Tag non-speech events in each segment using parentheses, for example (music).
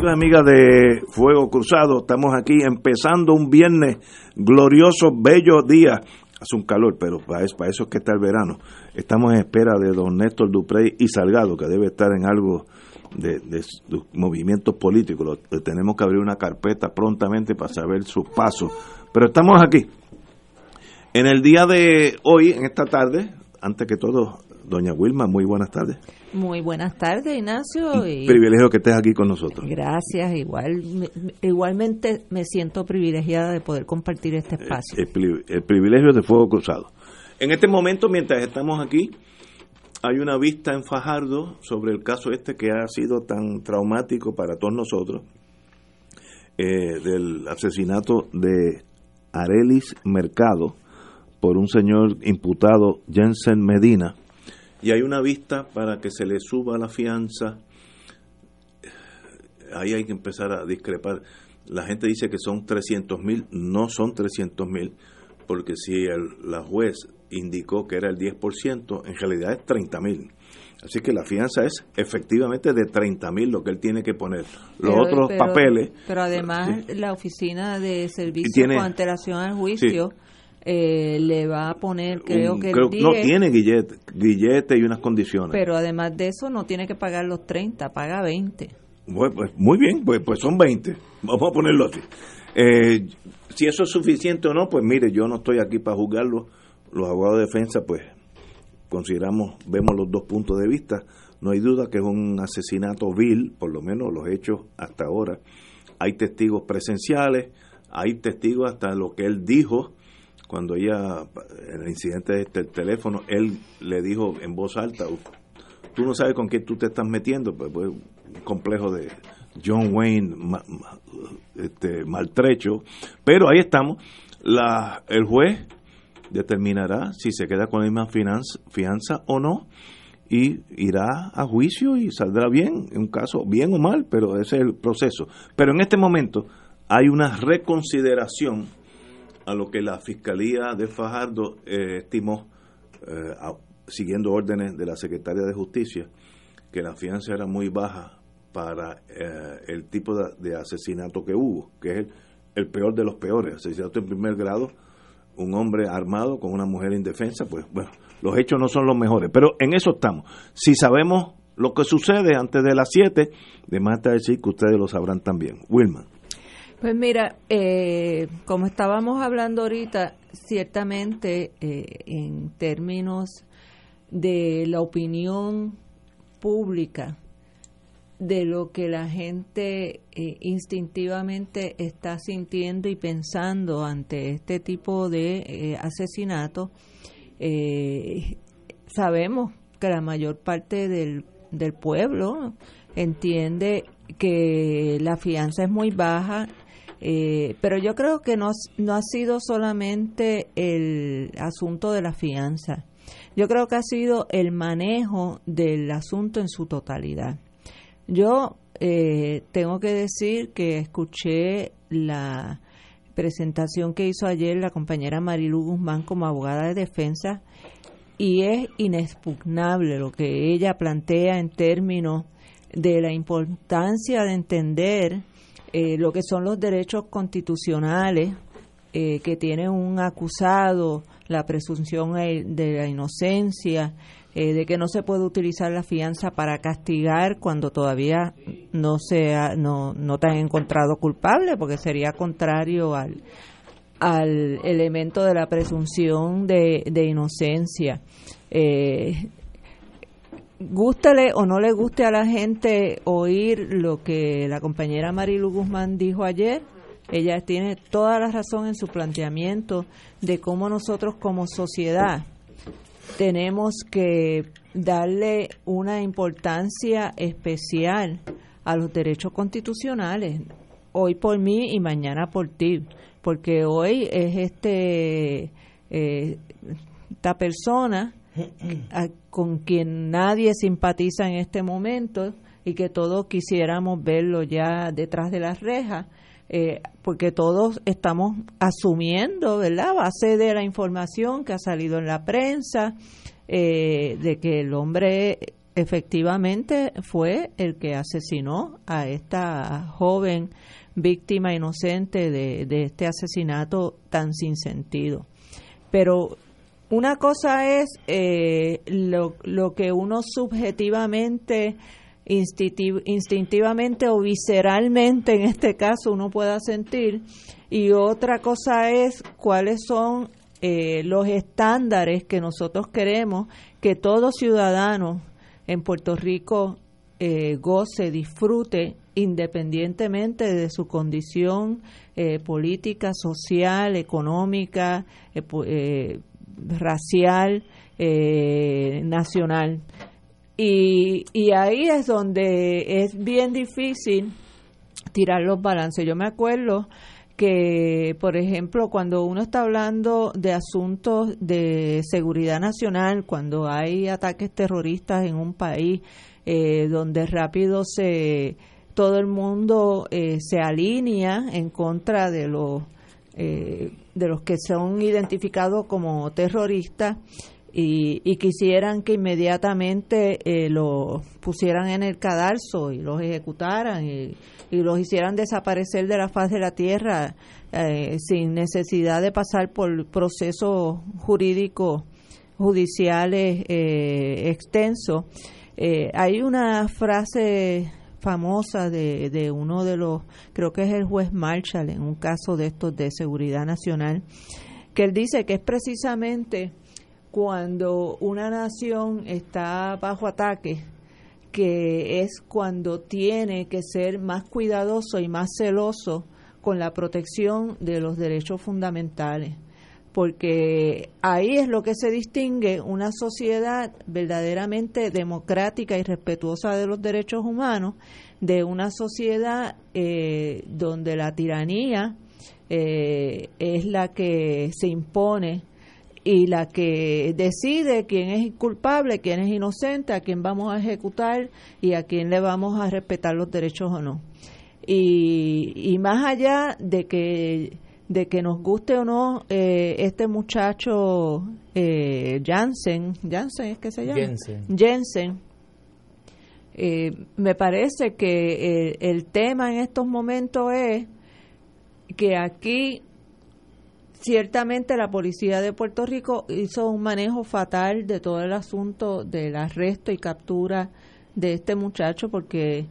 Amigos y amigas de Fuego Cruzado. Estamos aquí empezando un viernes glorioso, bello día. Hace un calor, pero para eso, para eso es que está el verano. Estamos en espera de don Néstor Duprey y Salgado, que debe estar en algo de, de, movimientos políticos. tenemos que abrir una carpeta prontamente para saber sus pasos. Pero estamos aquí. En el día de hoy, en esta tarde, antes que todo, doña Wilma, muy buenas tardes. Muy buenas tardes, Ignacio. Y privilegio que estés aquí con nosotros. Gracias, igual, igualmente me siento privilegiada de poder compartir este espacio. El, privilegio de Fuego Cruzado. En este momento, mientras estamos aquí, hay una vista en Fajardo sobre el caso este que ha sido tan traumático para todos nosotros, eh, del asesinato de Arelis Mercado por un señor imputado, Jensen Medina, y hay una vista para que se le suba la fianza. Ahí hay que empezar a discrepar. La gente dice que son 300 mil, no son 300 mil, porque si la juez indicó que era el 10%, en realidad es 30 mil. Así que la fianza es efectivamente de 30 mil lo que él tiene que poner. Los otros papeles. Pero además la oficina de servicio con antelación al juicio eh, le va a poner, creo que No tiene guillete, y unas condiciones. Pero además de eso no tiene que pagar los 30, paga 20. Bueno, pues muy bien, pues, pues son 20. Vamos a ponerlo así. Eh, si eso es suficiente o no, pues mire, yo no estoy aquí para juzgarlo. Los abogados de defensa, pues consideramos, vemos los dos puntos de vista. No hay duda que es un asesinato vil, por lo menos los hechos hasta ahora. Hay testigos presenciales, hay testigos hasta lo que él dijo cuando ella, en el incidente del este teléfono, él le dijo en voz alta, tú no sabes con quién tú te estás metiendo, pues, pues un complejo de John Wayne este, maltrecho, pero ahí estamos, la, el juez determinará si se queda con la misma fianza o no y irá a juicio y saldrá bien, en un caso bien o mal, pero ese es el proceso. Pero en este momento hay una reconsideración a lo que la Fiscalía de Fajardo eh, estimó, eh, siguiendo órdenes de la Secretaria de Justicia, que la fianza era muy baja para eh, el tipo de, asesinato que hubo, que es el, peor de los peores, asesinato en primer grado, un hombre armado con una mujer indefensa, pues bueno, los hechos no son los mejores, pero en eso estamos. Si sabemos lo que sucede antes de las 7, de más decir que ustedes lo sabrán también. Wilman. Pues mira, eh, como estábamos hablando ahorita, ciertamente eh, en términos de la opinión pública, de lo que la gente eh, instintivamente está sintiendo y pensando ante este tipo de asesinato, sabemos que la mayor parte del, del pueblo entiende que la fianza es muy baja eh, pero yo creo que no, no ha sido solamente el asunto de la fianza. Yo creo que ha sido el manejo del asunto en su totalidad. Yo eh, tengo que decir que escuché la presentación que hizo ayer la compañera Marilu Guzmán como abogada de defensa y es inexpugnable lo que ella plantea en términos de la importancia de entender eh, lo que son los derechos constitucionales eh, que tiene un acusado, la presunción de la inocencia, eh, de que no se puede utilizar la fianza para castigar cuando todavía no se no, no te han encontrado culpable, porque sería contrario al, al elemento de la presunción de, de inocencia. Gústele o no le guste a la gente oír lo que la compañera Marilu Guzmán dijo ayer, ella tiene toda la razón en su planteamiento de cómo nosotros como sociedad tenemos que darle una importancia especial a los derechos constitucionales, hoy por mí y mañana por ti, porque hoy es este eh, esta persona (clears throat) con quien nadie simpatiza en este momento y que todos quisiéramos verlo ya detrás de las rejas, eh, porque todos estamos asumiendo, ¿verdad?, base de la información que ha salido en la prensa, eh, de que el hombre efectivamente fue el que asesinó a esta joven víctima inocente de este asesinato tan sin sentido. Pero una cosa es eh, lo, que uno subjetivamente, instintivamente o visceralmente, en este caso, uno pueda sentir, y otra cosa es cuáles son eh, los estándares que nosotros queremos que todo ciudadano en Puerto Rico eh, goce, disfrute, independientemente de su condición política, social, económica, racial, eh, nacional. Y, y ahí es donde es bien difícil tirar los balances. Yo me acuerdo que, por ejemplo, cuando uno está hablando de asuntos de seguridad nacional, cuando hay ataques terroristas en un país eh, donde rápido se todo el mundo eh, se alinea en contra de los eh, de los que son identificados como terroristas y, quisieran que inmediatamente eh, los pusieran en el cadalso y los ejecutaran y, los hicieran desaparecer de la faz de la tierra eh, sin necesidad de pasar por procesos jurídicos judiciales extensos. hay una frase famosa de, de uno de los, creo que es el juez Marshall, en un caso de estos de seguridad nacional, que él dice que es precisamente cuando una nación está bajo ataque, que es cuando tiene que ser más cuidadoso y más celoso con la protección de los derechos fundamentales porque ahí es lo que se distingue una sociedad verdaderamente democrática y respetuosa de los derechos humanos de una sociedad eh, donde la tiranía eh, es la que se impone y la que decide quién es culpable, quién es inocente, a quién vamos a ejecutar y a quién le vamos a respetar los derechos o no. Y, y más allá de que de que nos guste o no eh, este muchacho eh, Jansen, Jansen es que se llama. Jensen, eh, me parece que el tema en estos momentos es que aquí ciertamente la policía de Puerto Rico hizo un manejo fatal de todo el asunto del arresto y captura de este muchacho porque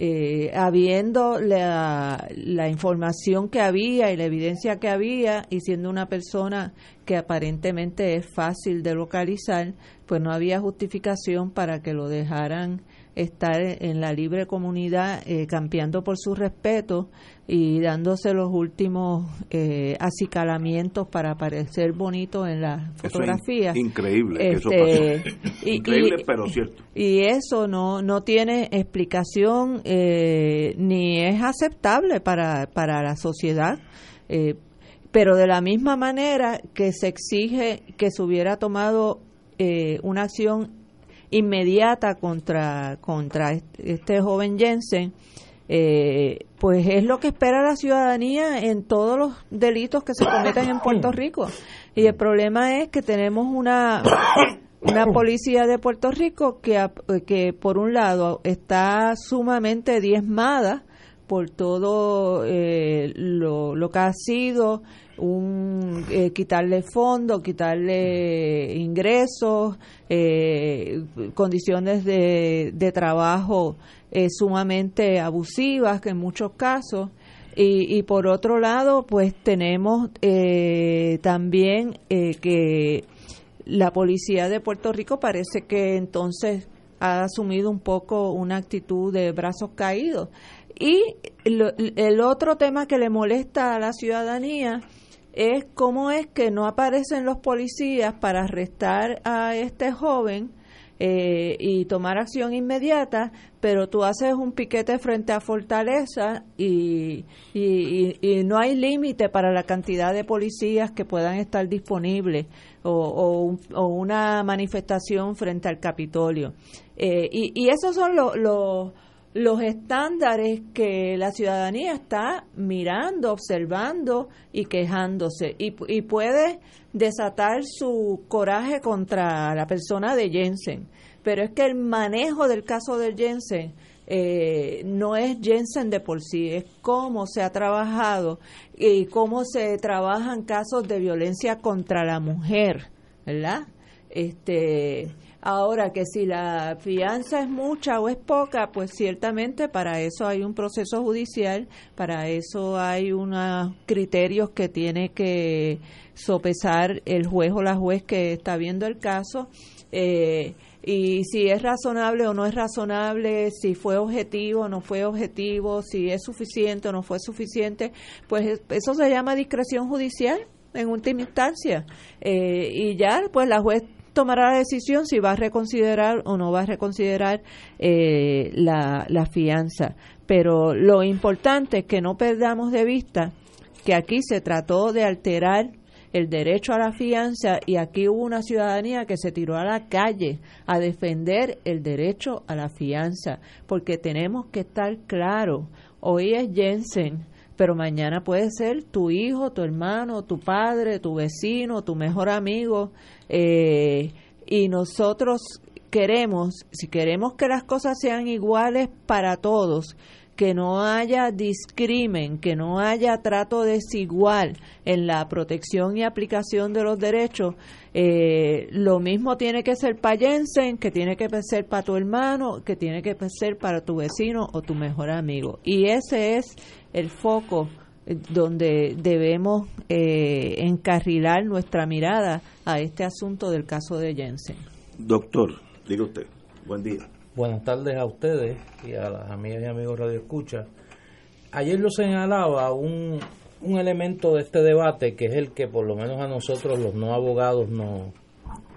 eh, habiendo la, la, información que había y la evidencia que había y siendo una persona que aparentemente es fácil de localizar, pues no había justificación para que lo dejaran estar en la libre comunidad eh, campeando por su respeto y dándose los últimos eh, acicalamientos para parecer bonito en las fotografías. increíble, eso este, increíble, pero cierto. Y eso no, no tiene explicación eh, ni es aceptable para, para la sociedad. Eh, pero de la misma manera que se exige que se hubiera tomado una acción inmediata contra, contra este joven Jensen, eh, pues es lo que espera la ciudadanía en todos los delitos que se cometen en Puerto Rico. Y el problema es que tenemos una, una policía de Puerto Rico que, que por un lado está sumamente diezmada por todo eh, lo, que ha sido un eh, quitarle fondos, quitarle ingresos, eh, condiciones de, de trabajo eh, sumamente abusivas que en muchos casos. Y, y por otro lado, pues tenemos también que la policía de Puerto Rico parece que entonces ha asumido un poco una actitud de brazos caídos. Y el otro tema que le molesta a la ciudadanía es cómo es que no aparecen los policías para arrestar a este joven eh, y tomar acción inmediata, pero tú haces un piquete frente a Fortaleza y, y, no hay límite para la cantidad de policías que puedan estar disponibles o, o, una manifestación frente al Capitolio. Eh, y, y esos son los los estándares que la ciudadanía está mirando, observando y quejándose y, y, puede desatar su coraje contra la persona de Jensen. Pero es que el manejo del caso de Jensen eh, no es Jensen de por sí, es cómo se ha trabajado y cómo se trabajan casos de violencia contra la mujer, ¿verdad? Este, Ahora que si la fianza es mucha o es poca, pues ciertamente para eso hay un proceso judicial, para eso hay unos criterios que tiene que sopesar el juez o la juez que está viendo el caso. Eh, y si es razonable o no es razonable, si fue objetivo o no fue objetivo, si es suficiente o no fue suficiente, pues eso se llama discreción judicial en última instancia. Eh, y ya, pues la juez tomará la decisión si va a reconsiderar o no va a reconsiderar eh, la, la fianza. Pero lo importante es que no perdamos de vista que aquí se trató de alterar el derecho a la fianza y aquí hubo una ciudadanía que se tiró a la calle a defender el derecho a la fianza, porque tenemos que estar claros, hoy es Jensen, pero mañana puede ser tu hijo, tu hermano, tu padre, tu vecino, tu mejor amigo, eh, y nosotros queremos, si queremos que las cosas sean iguales para todos, que no haya discrimen, que no haya trato desigual en la protección y aplicación de los derechos, eh, lo mismo tiene que ser para Jensen, que tiene que ser para tu hermano, que tiene que ser para tu vecino o tu mejor amigo. Y ese es el foco eh, donde debemos eh, encarrilar nuestra mirada a este asunto del caso de Jensen. Doctor, diga usted, buen día. Buenas tardes a ustedes y a las amigas y amigos Radio Escucha. Ayer lo señalaba un, un elemento de este debate que es el que por lo menos a nosotros los no abogados nos,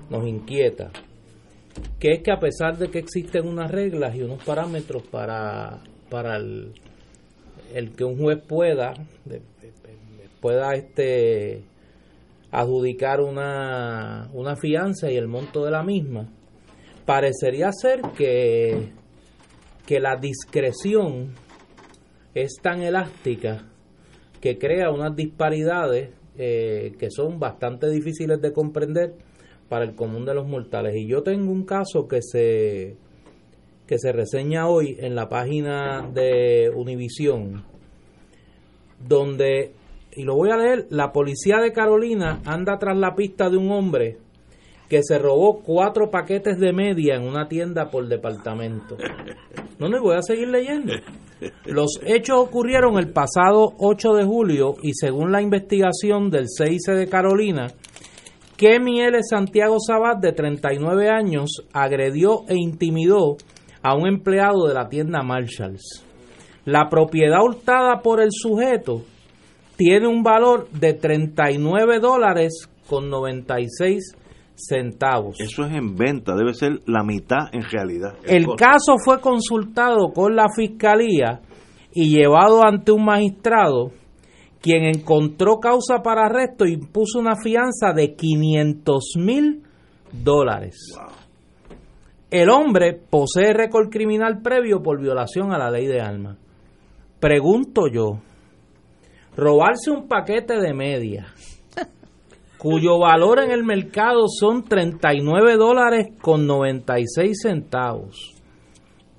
nos inquieta, que es que a pesar de que existen unas reglas y unos parámetros para, para el, el que un juez pueda pueda este adjudicar una, una fianza y el monto de la misma, parecería ser que, que la discreción es tan elástica que crea unas disparidades eh, que son bastante difíciles de comprender para el común de los mortales. Y yo tengo un caso que se que se reseña hoy en la página de Univisión, donde, y lo voy a leer, la policía de Carolina anda tras la pista de un hombre que se robó cuatro paquetes de media en una tienda por departamento. No, me voy a seguir leyendo. Los hechos ocurrieron el pasado 8 de julio y según la investigación del CIC de Carolina, Kemi L. Santiago Sabat, de 39 años, agredió e intimidó a un empleado de la tienda Marshalls. La propiedad hurtada por el sujeto tiene un valor de 39 dólares con 96 centavos. Eso es en venta, debe ser la mitad en realidad. El, caso fue consultado con la fiscalía y llevado ante un magistrado, quien encontró causa para arresto e impuso una fianza de 500 mil dólares. El hombre posee récord criminal previo por violación a la ley de armas. Pregunto yo, robarse un paquete de media (laughs) cuyo valor en el mercado son 39 dólares con 96 centavos,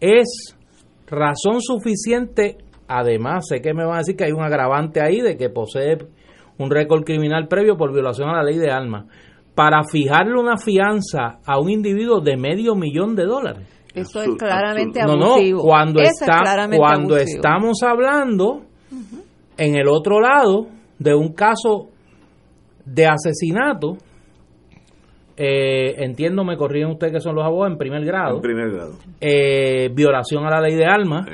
es razón suficiente, además sé que me van a decir que hay un agravante ahí de que posee un récord criminal previo por violación a la ley de armas, para fijarle una fianza a un individuo de medio millón de dólares. Eso es claramente abusivo. No, no, cuando, está, cuando estamos hablando en el otro lado de un caso de asesinato eh, entiendo, me corrían ustedes que son los abogados en primer grado. En primer grado. Eh, violación a la ley de armas.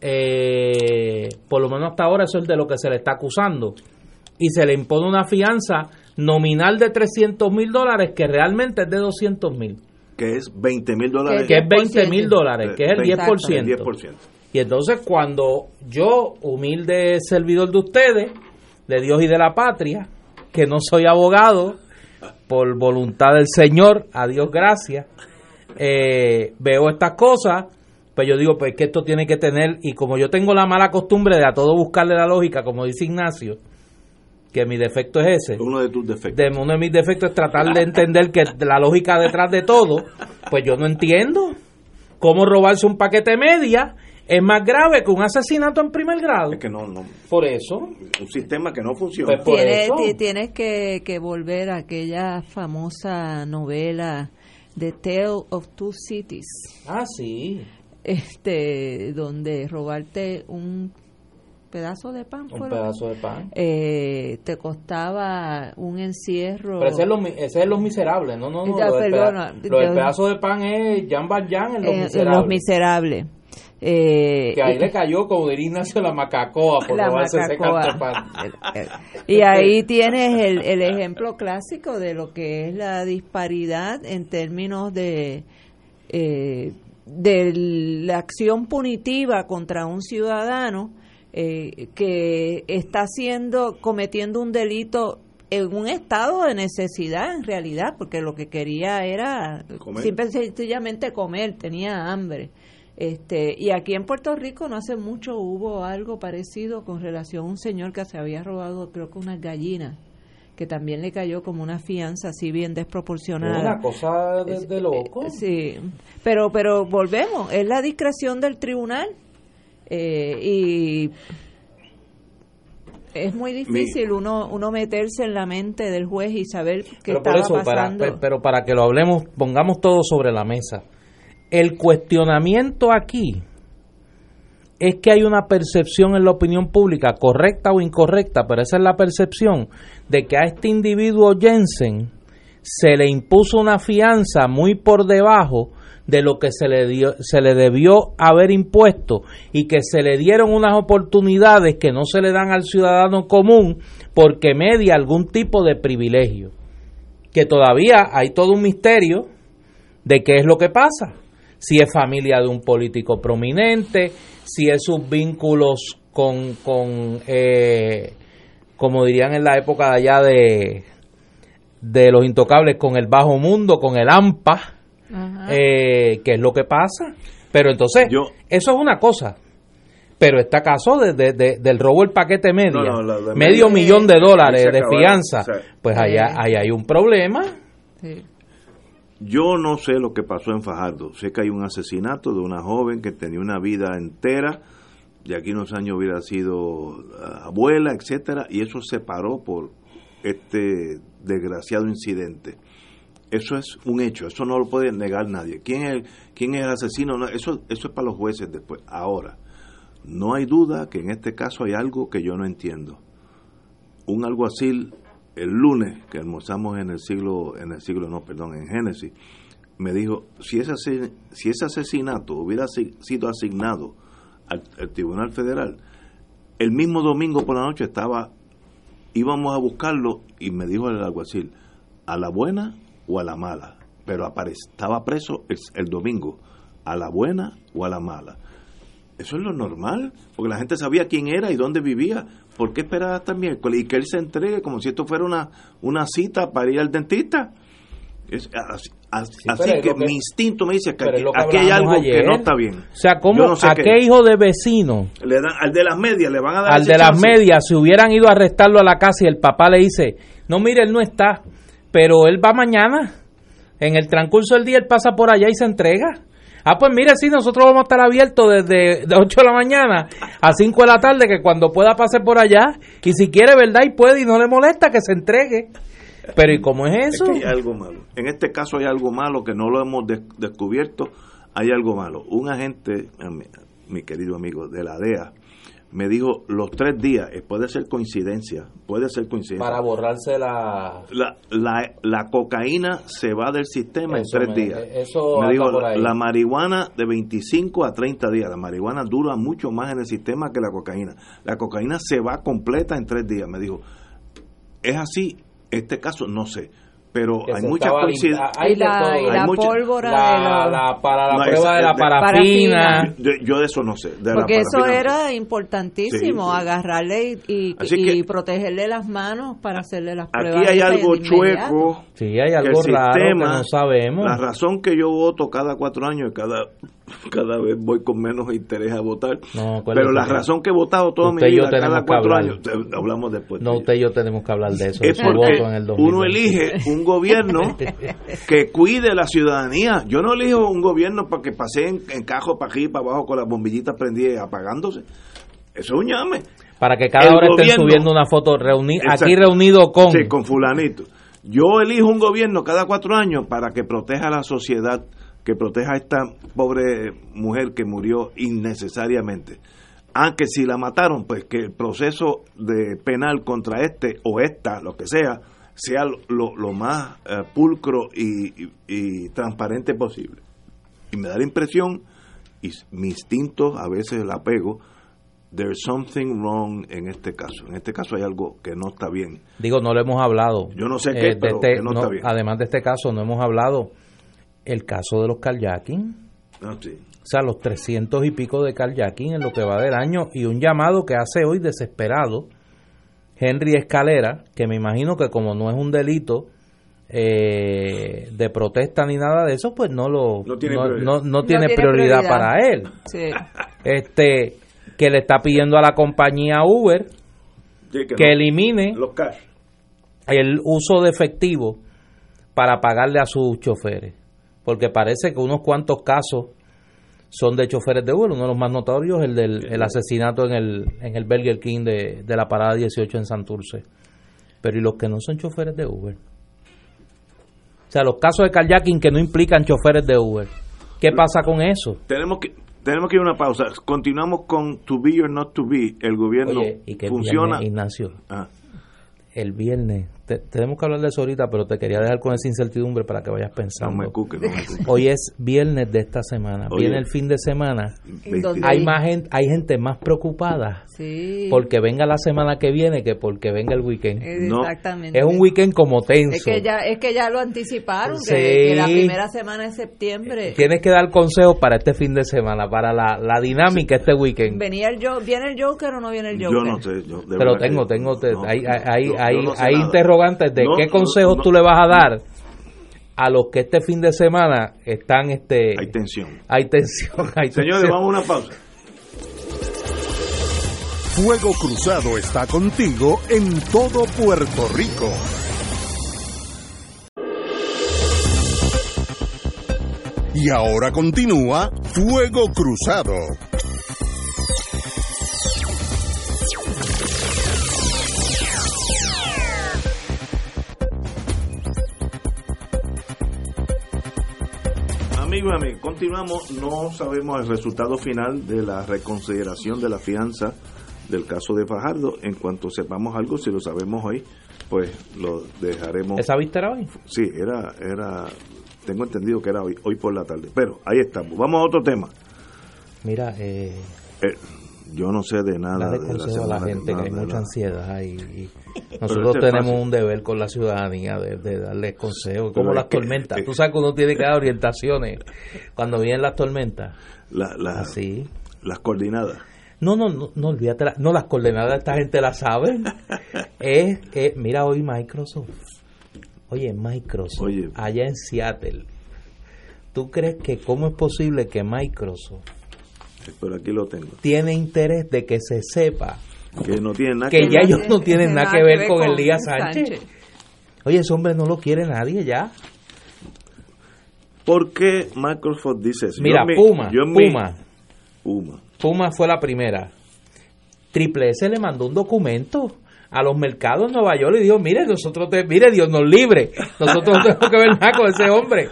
Eh, por lo menos hasta ahora eso es de lo que se le está acusando. Y se le impone una fianza nominal de 300 mil dólares que realmente es de 200 mil. Que es 20 mil dólares. Que es 20 mil dólares, que es el 10%. El 10%. Y entonces cuando yo, humilde servidor de ustedes, de Dios y de la patria, que no soy abogado, por voluntad del Señor, a Dios gracias, eh, veo estas cosas, pues yo digo, pues que esto tiene que tener, y como yo tengo la mala costumbre de a todo buscarle la lógica, como dice Ignacio, que mi defecto es ese. Uno de tus defectos. De, uno de mis defectos es tratar de entender que la lógica detrás de todo, pues yo no entiendo cómo robarse un paquete media es más grave que un asesinato en primer grado. Es que no, no. Por eso. Un sistema que no funciona. Pues por tienes, tienes que, que volver a aquella famosa novela The Tale of Two Cities, Ah, sí. este, donde robarte un pedazo de pan, Un fue lo- pedazo de pan. eh, te costaba un encierro. Pero ese es, los, ese es Los Miserables, no, no, no. Ya, lo, del perdona, peda- lo del yo- pedazo de pan es Jan Valjean en Los en Miserables. Los Miserables. Eh, que ahí y- le cayó, como diría Ignacio, la macacoa por (laughs) la ese macacoa. Eh, Y (laughs) ahí tienes el, el ejemplo clásico de lo que es la disparidad en términos de, eh, de la acción punitiva contra un ciudadano eh, que está haciendo, cometiendo un delito en un estado de necesidad en realidad, porque lo que quería era Comer. simple y sencillamente comer, tenía hambre. Este, y aquí en Puerto Rico no hace mucho hubo algo parecido con relación a un señor que se había robado creo que unas gallinas, que también le cayó como una fianza así bien desproporcionada. Una cosa de, de loco. Sí, pero pero volvemos, es la discreción del tribunal eh, y es muy difícil uno uno meterse en la mente del juez y saber qué pero estaba eso, para, pasando. pe- pero para que lo hablemos, pongamos todo sobre la mesa. El cuestionamiento aquí es que hay una percepción en la opinión pública, correcta o incorrecta, pero esa es la percepción de que a este individuo Jensen se le impuso una fianza muy por debajo de lo que se le dio, se le debió haber impuesto y que se le dieron unas oportunidades que no se le dan al ciudadano común porque media algún tipo de privilegio. Que todavía hay todo un misterio de qué es lo que pasa. Si es familia de un político prominente, si es sus vínculos con, con eh, como dirían en la época de allá de, de los intocables, con el bajo mundo, con el AMPA. Eh, qué es lo que pasa. Pero entonces, Yo- eso es una cosa. Pero este caso de, de- de- del robo del paquete media, No, no, la- la medio media- millón de dólares de fianza, o sea, pues allá, ahí hay un problema. Sí. Yo no sé lo que pasó en Fajardo. Sé que hay un asesinato de una joven que tenía una vida entera. De aquí a unos años hubiera sido ah, abuela, etcétera, y eso se paró por este desgraciado incidente. Eso es un hecho, eso no lo puede negar nadie. ¿Quién es el, quién es el asesino? No, eso, eso es para los jueces después. Ahora, no hay duda que en este caso hay algo que yo no entiendo. Un alguacil el lunes que almorzamos en el siglo, en el siglo no, perdón, en Génesis, me dijo, si ese, si ese asesinato hubiera si- sido asignado al, al Tribunal Federal, el mismo domingo por la noche estaba, íbamos a buscarlo y me dijo el alguacil, a la buena o a la mala, pero estaba preso el, el domingo, a la buena o a la mala. Eso es lo normal, porque la gente sabía quién era y dónde vivía. ¿Por qué esperar hasta el miércoles? Y que él se entregue como si esto fuera una, una cita para ir al dentista. Es, así que mi instinto me dice que aquí, que hay algo que no está bien. O sea, ¿cómo Yo no sé a qué. qué hijo de vecino, Le dan, al de las medias le van a dar al de las medias, si hubieran ido a arrestarlo a la casa y el papá le dice, no, mire, él no está, pero él va mañana. En el transcurso del día él pasa por allá y se entrega. Ah, pues mire, sí, nosotros vamos a estar abiertos desde (laughs) de 8 de la mañana a 5 de la tarde, que cuando pueda pase por allá, y si quiere, ¿verdad? Y puede y no le molesta, que se entregue. Pero ¿y cómo es Es eso? que hay algo malo. En este caso hay algo malo que no lo hemos des- descubierto. Hay algo malo. Un agente, mi, mi querido amigo de la DEA, me dijo los tres días, eh, puede ser coincidencia, puede ser coincidencia. Para borrarse la... La, la, la cocaína se va del sistema Eso en tres me- días. eso me dijo, ahí. la marihuana de 25 a 30 días. La marihuana dura mucho más en el sistema que la cocaína. La cocaína se va completa en tres días. Me dijo, es así, este caso no sé, pero hay muchas coincidencias. hay y la, todo. y Hay la mucha- pólvora La- la- para la No, prueba esa- de la de- parafina. parafina. Yo, yo de eso no sé. de la Porque eso era importantísimo, Sí, sí. agarrarle y, y- y que- protegerle las manos para hacerle las pruebas. Aquí hay algo chueco. Sí, hay que algo el raro que no sabemos. La razón que yo voto cada cuatro años, cada, (laughs) cada vez voy con menos interés a votar, No, pero la razón que he votado toda mi usted y yo vida, cada cuatro años, hablamos después. No, usted y yo tenemos que hablar de eso. es porque voto en el uno 2020. elige un gobierno (laughs) que cuide la ciudadanía. Yo no elijo un gobierno para que pase en, en cajo para aquí y para abajo con las bombillitas prendidas y apagándose. Eso es un llame. Para que cada el hora estén subiendo una foto reuni Exacto. aquí reunido con... Sí, con fulanito. Yo elijo un gobierno cada cuatro años para que proteja a la sociedad, que proteja a esta pobre mujer que murió innecesariamente. Aunque si la mataron, pues que el proceso de penal contra este o esta, lo que sea, sea lo, lo más eh, pulcro y, y- y transparente posible. Y me da la impresión, y mi instinto a veces el apego, there's something wrong en este caso. En este caso hay algo que no está bien. Digo, no lo hemos hablado. Yo no sé Eh, qué, de pero este- que no no, está bien. Además de este caso, no hemos hablado el caso de los kayaking. No, sí. O sea, los 300 y pico de kayaking en lo que va del año y un llamado que hace hoy desesperado Henry Escalera, que me imagino que como no es un delito eh, de protesta ni nada de eso, pues no lo No tiene no, prioridad. no- no No tiene tiene prioridad, prioridad. para él. Sí. Este que le está pidiendo a la compañía Uber Sí, que no. elimine los cash. el uso de efectivo para pagarle a sus choferes. Porque parece que unos cuantos casos son de choferes de Uber. Uno de los más notorios el del el asesinato en el, en el Burger King de, de la parada 18 en Santurce. Pero ¿y los que no son choferes de Uber? O sea, los casos de kayaking que no implican choferes de Uber. ¿Qué pasa con eso? Tenemos que tenemos que ir a una pausa. Continuamos con to be or not to be. El gobierno Oye, y que el funciona. viernes, Ignacio, Ah, el viernes, te- tenemos que hablar de eso ahorita, pero te quería dejar con esa incertidumbre para que vayas no pensando. me cuque, no me cuque. Hoy es viernes de esta semana. Oye. Viene el fin de semana. Hay más gente, hay gente más preocupada Sí. porque venga la semana que viene que porque venga el weekend. No. Exactamente. Es un weekend como tenso. Es que ya, es que ya lo anticiparon, Sí. que, que la primera semana de septiembre Tienes que dar consejos para este fin de semana, para la, la dinámica este weekend. venía el viene el Joker o no viene el Joker. Yo no sé. yo- de Pero tengo, tengo, te- no, hay, no, hay, no hay nada. interrogantes de No, qué no, consejos no. tú le vas a dar a los que este fin de semana están, este, Hay tensión. hay tensión, hay Señores, tensión. vamos a una pausa. Fuego Cruzado está contigo en todo Puerto Rico. Y ahora continúa Fuego Cruzado. Amigos y amigas, continuamos. No sabemos el resultado final de la reconsideración de la fianza del caso de Fajardo. En cuanto sepamos algo, si lo sabemos hoy, pues lo dejaremos. ¿Esa vista era hoy? Sí, era, era, tengo entendido que era hoy, hoy por la tarde. Pero ahí estamos. Vamos a otro tema. Mira, eh, Eh, yo no sé de nada. de la consejo a la gente que hay mucha ansiedad y, (laughs) nosotros este es tenemos fácil. un deber con la ciudadanía de, de darles consejos, como las es que- tormentas. eh, Tú sabes que uno tiene que dar orientaciones cuando vienen las tormentas. La- la- Así. Las coordinadas. No, no, no, no olvídate, la- no las coordenadas esta gente las sabe. (laughs) es, es- mira hoy Microsoft. Oye, Microsoft, Oye. allá en Seattle. ¿Tú crees que cómo es posible que Microsoft Pero aquí lo tengo. tiene interés de que se sepa Que no tiene nada que que ya ellos no (laughs) tienen nada que ver con Elías Sánchez? Oye, ese hombre no lo quiere nadie ya. ¿Por qué Microsoft dice eso? Mira, Yo en mi- Puma, yo Puma, Puma. Puma fue la primera. Triple S le mandó un documento a los mercados en Nueva York y dijo, mire, nosotros, te, mire, Dios nos libre, nosotros no tenemos que ver nada con ese hombre.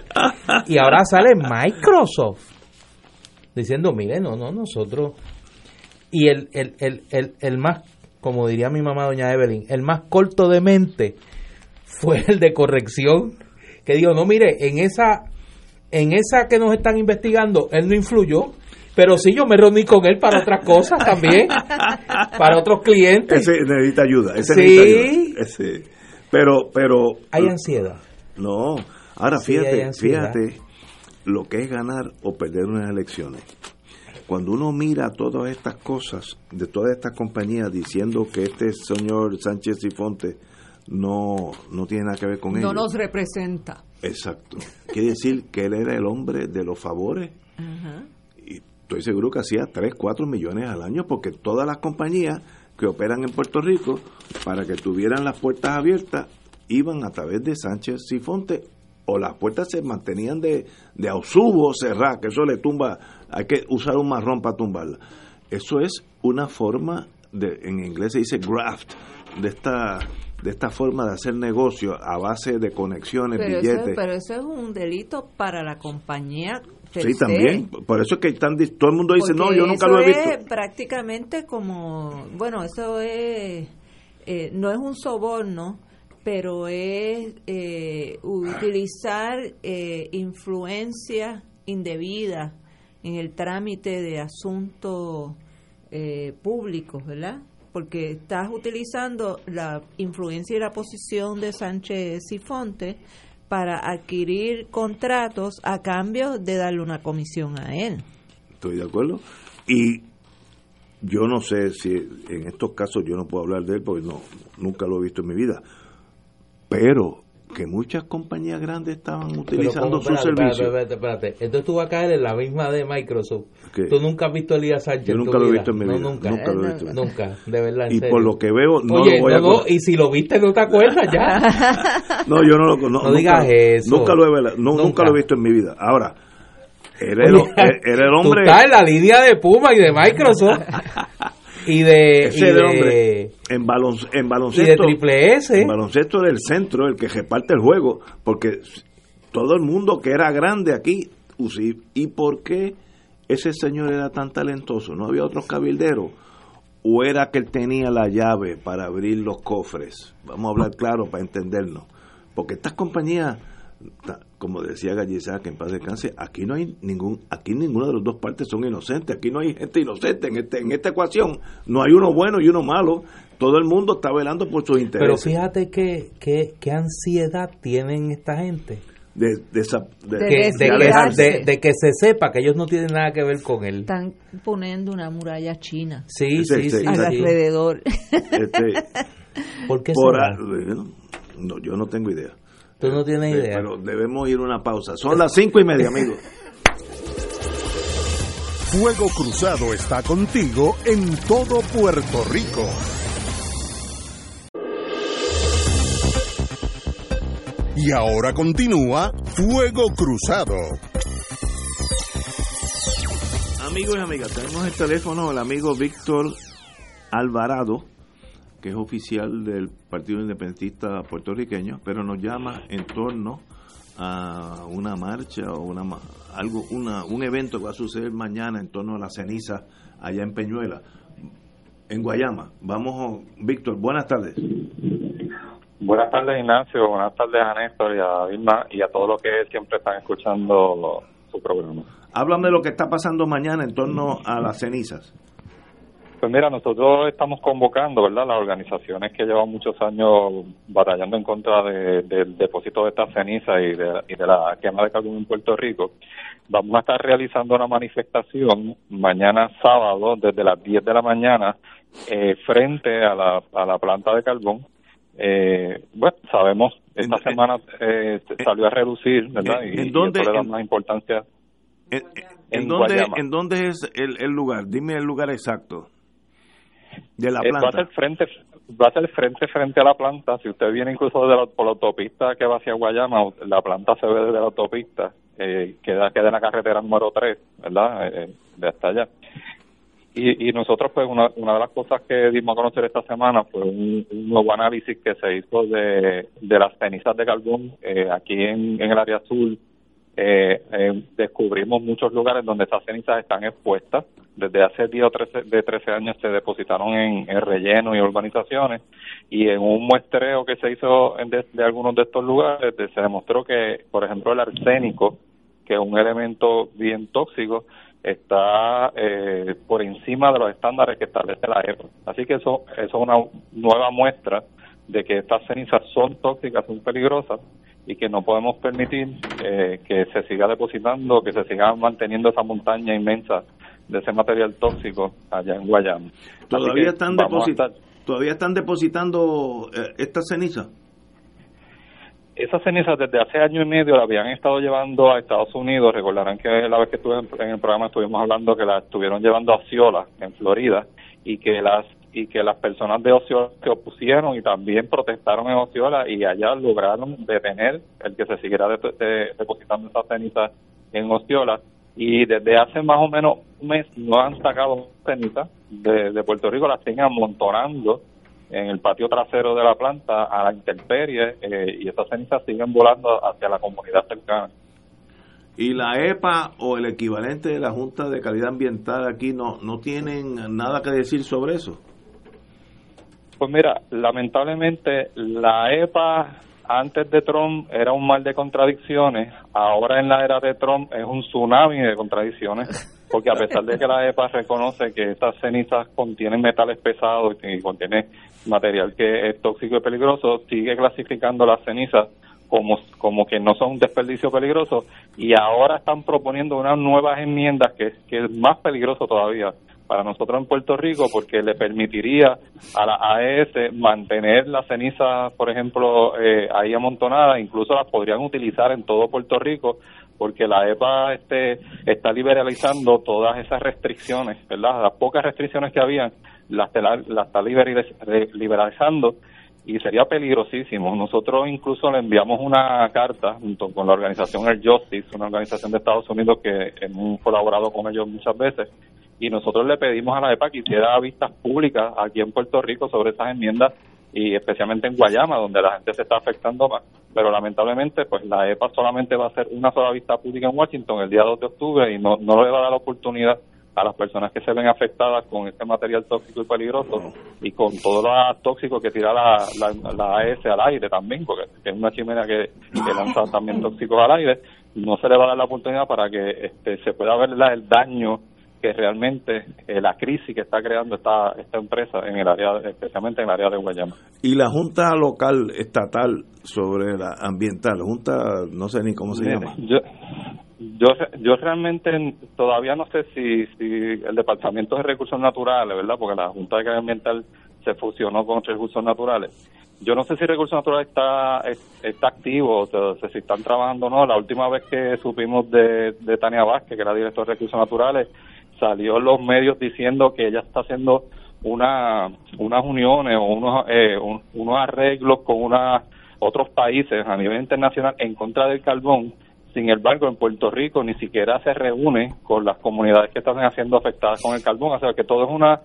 Y ahora sale Microsoft diciendo, mire, no, no, nosotros... Y el, el, el, el, el más, como diría mi mamá doña Evelyn, el más corto de mente fue el de corrección, que dijo, no, mire, en esa, en esa que nos están investigando, él no influyó, pero sí yo me reuní con él para otras cosas también, para otros clientes. Ese necesita ayuda, ese Sí. necesita ayuda. Ese- pero, pero... Hay ansiedad. No, ahora Sí, fíjate, fíjate lo que es ganar o perder unas elecciones. Cuando uno mira todas estas cosas de todas estas compañías diciendo que este señor Sánchez y Fonte no, no tiene nada que ver con no ellos. nos representa. Exacto. Quiere decir que él era el hombre de los favores y estoy seguro que hacía 3, 4 millones al año porque todas las compañías que operan en Puerto Rico, para que tuvieran las puertas abiertas, iban a través de Sánchez Sifonte o las puertas se mantenían de, de a subo cerradas, que eso le tumba, hay que usar un marrón para tumbarla. Eso es una forma, de, en inglés se dice graft, de esta de esta forma de hacer negocio a base de conexiones, Pero eso, billetes. pero eso es un delito para la compañía. Sí, también. Por eso es que están, todo el mundo dice, no, yo nunca lo he visto. es prácticamente como, bueno, eso es, eh, no es un soborno, pero es eh, utilizar eh, influencia indebida en el trámite de asuntos eh, públicos, ¿verdad? Porque estás utilizando la influencia y la posición de Sánchez Sifonte para adquirir contratos a cambio de darle una comisión a él. Estoy de acuerdo. Y yo no sé si en estos casos yo no puedo hablar de él porque no, nunca lo he visto en mi vida. Pero que muchas compañías grandes estaban utilizando ¿cómo? su Espérate, servicio. espérate. Entonces tú vas a caer en la misma de Microsoft. ¿Qué? Tú nunca has visto a Elías Sánchez. Yo nunca lo he visto en mi No, vida. Nunca. Nunca lo he visto. Nunca, de verdad. Y serio. por lo que veo, no Oye, lo voy a no, y si lo viste no te acuerdas ya. (laughs) No, yo no lo conozco. No digas eso. Nunca lo he, nunca. Nunca. lo he visto en mi vida. Ahora, era el, Oye, era el Tú hombre. estás en la línea de Puma y de Microsoft. (laughs) y de, ese y era el de, hombre. En, balon, en y de baloncesto. Triple S. El baloncesto del centro, el que reparte el juego, porque todo el mundo que era grande aquí, ¿y por qué ese señor era tan talentoso? ¿No había otros cabilderos? ¿O era que él tenía la llave para abrir los cofres? Vamos a hablar claro para entendernos. Porque estas compañías, como decía Gallizá, que en paz descanse, aquí no hay ningún, aquí ninguna de las dos partes son inocentes, aquí no hay gente inocente en este, en esta ecuación, no hay uno bueno y uno malo, todo el mundo está velando por sus Pero intereses. fíjate que, que, qué ansiedad tienen esta gente. de, de esa- de- De Que, de, que, desligarse. de- de que se sepa que ellos no tienen nada que ver con él. Están poniendo una muralla china Sí, Sí, sí, sí, sí. al alrededor. este, ¿Por qué por a- no, yo no tengo idea. Tú no tienes Sí, idea. Pero debemos ir a una pausa. Son las cinco y media, amigos. (laughs) Fuego Cruzado está contigo en todo Puerto Rico. Y ahora continúa Fuego Cruzado. Amigos y amigas, tenemos el teléfono del amigo Víctor Alvarado, que es oficial del Partido Independentista puertorriqueño, pero nos llama en torno a una marcha o una algo una, un evento que va a suceder mañana en torno a la ceniza allá en Peñuela, en Guayama. Vamos, Víctor, buenas tardes. Buenas tardes, Ignacio. Buenas tardes a Néstor y a Vilma y a todos los que siempre están escuchando su programa. Háblame de lo que está pasando mañana en torno a las cenizas. Pues mira, nosotros estamos convocando, ¿verdad?, las organizaciones que llevan muchos años batallando en contra de- del depósito de estas cenizas y de, y de la quema de carbón en Puerto Rico. Vamos a estar realizando una manifestación mañana sábado desde las 10 de la mañana eh, frente a la, a la planta de carbón. Eh, bueno, sabemos, esta En- semana eh, salió a reducir, ¿verdad? en- Y, en y eso le da más importancia. ¿En, dónde, Guayama. ¿En dónde es el, el lugar? Dime el lugar exacto. De la Eh, va a ser frente va a ser frente frente a la planta. Si usted viene incluso de la, por la autopista que va hacia Guayama la planta se ve desde la autopista eh, queda queda en la carretera número 3 verdad Eh, de hasta allá. Y, y nosotros pues una, una de las cosas que dimos a conocer esta semana fue un, un nuevo análisis que se hizo de, de las cenizas de carbón eh, aquí en, en el área azul eh, eh, descubrimos muchos lugares donde esas cenizas están expuestas desde hace 10 o 13, de 13 años se depositaron en, relleno y urbanizaciones y en un muestreo que se hizo de, algunos de estos lugares se demostró que, por ejemplo, el arsénico, que es un elemento bien tóxico, está eh, por encima de los estándares que establece la EPA. Así que eso es una nueva muestra de que estas cenizas son tóxicas, son peligrosas y que no podemos permitir eh, que se siga depositando, que se siga manteniendo esa montaña inmensa de ese material tóxico allá en Guayama. ¿Todavía, están, ¿todavía están depositando eh, estas cenizas? Esas cenizas desde hace año y medio la habían estado llevando a Estados Unidos. Recordarán que la vez que estuve en el programa estuvimos hablando que la estuvieron llevando a Osceola, en Florida, y que las y que las personas de Osceola se opusieron y también protestaron en Osceola y allá lograron detener el que se siguiera depositando esas cenizas en Osceola y desde hace más o menos un mes no han sacado cenizas de, Puerto Rico, las siguen amontonando en el patio trasero de la planta a la intemperie eh, y estas cenizas siguen volando hacia la comunidad cercana. ¿Y la EPA o el equivalente de la Junta de Calidad Ambiental aquí no, no tienen nada que decir sobre eso? Pues mira, lamentablemente la EPA antes de Trump era un mal de contradicciones, ahora en la era de Trump es un tsunami de contradicciones, porque a pesar de que la EPA reconoce que estas cenizas contienen metales pesados y contiene material que es tóxico y peligroso, sigue clasificando las cenizas como, como que no son un desperdicio peligroso y ahora están proponiendo unas nuevas enmiendas que, que es más peligroso todavía para nosotros en Puerto Rico porque le permitiría a la AES mantener las cenizas, por ejemplo, eh, ahí amontonadas, incluso las podrían utilizar en todo Puerto Rico porque la EPA este, está liberalizando todas esas restricciones, ¿verdad? Las pocas restricciones que había las, las está liberalizando y sería peligrosísimo. Nosotros incluso le enviamos una carta junto con la organización El Justice, una organización de Estados Unidos que hemos colaborado con ellos muchas veces, y nosotros le pedimos a la EPA que hiciera vistas públicas aquí en Puerto Rico sobre esas enmiendas y especialmente en Guayama, donde la gente se está afectando más. Pero lamentablemente, pues la EPA solamente va a hacer una sola vista pública en Washington el día 2 de octubre y no, no le va a dar la oportunidad a las personas que se ven afectadas con este material tóxico y peligroso y con todo lo tóxico que tira la, la, AES al aire también, porque es una chimenea que, lanza también tóxicos al aire, no se le va a dar la oportunidad para que este, se pueda ver el daño que realmente eh, la crisis que está creando esta, esta empresa en el área, especialmente en el área de Guayama. Y la Junta Local Estatal sobre la ambiental, Junta, no sé ni cómo se llama. Yo, yo, yo realmente todavía no sé si, si el Departamento de Recursos Naturales, ¿verdad? Porque la Junta de Ambiental se fusionó con Recursos Naturales. Yo no sé si Recursos Naturales está, está activo, o sea, si están trabajando o no. La última vez que supimos de, de Tania Vázquez, que era director de Recursos Naturales, salió en los medios diciendo que ella está haciendo una, unas uniones o unos, eh, unos arreglos con una, otros países a nivel internacional en contra del carbón sin embargo, en Puerto Rico ni siquiera se reúne con las comunidades que están siendo afectadas con el carbón. O sea, que todo es una,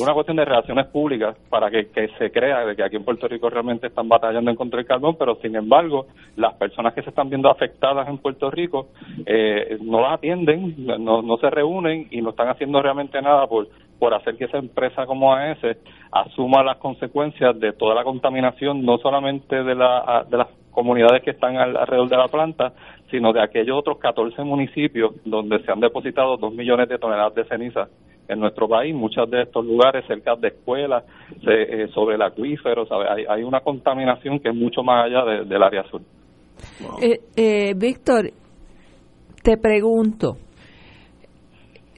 una cuestión de relaciones públicas para que, se crea de que aquí en Puerto Rico realmente están batallando en contra del carbón, pero sin embargo, las personas que se están viendo afectadas en Puerto Rico eh, no las atienden, no, no se reúnen y no están haciendo realmente nada por, por hacer que esa empresa como AES asuma las consecuencias de toda la contaminación, no solamente de, la, de las comunidades que están alrededor de la planta, sino de aquellos otros 14 municipios donde se han depositado 2 millones de toneladas de ceniza en nuestro país, muchos de estos lugares cerca de escuelas, eh, sobre el acuífero, Hay, hay, una contaminación que es mucho más allá del área sur. Eh, eh, Víctor, te pregunto,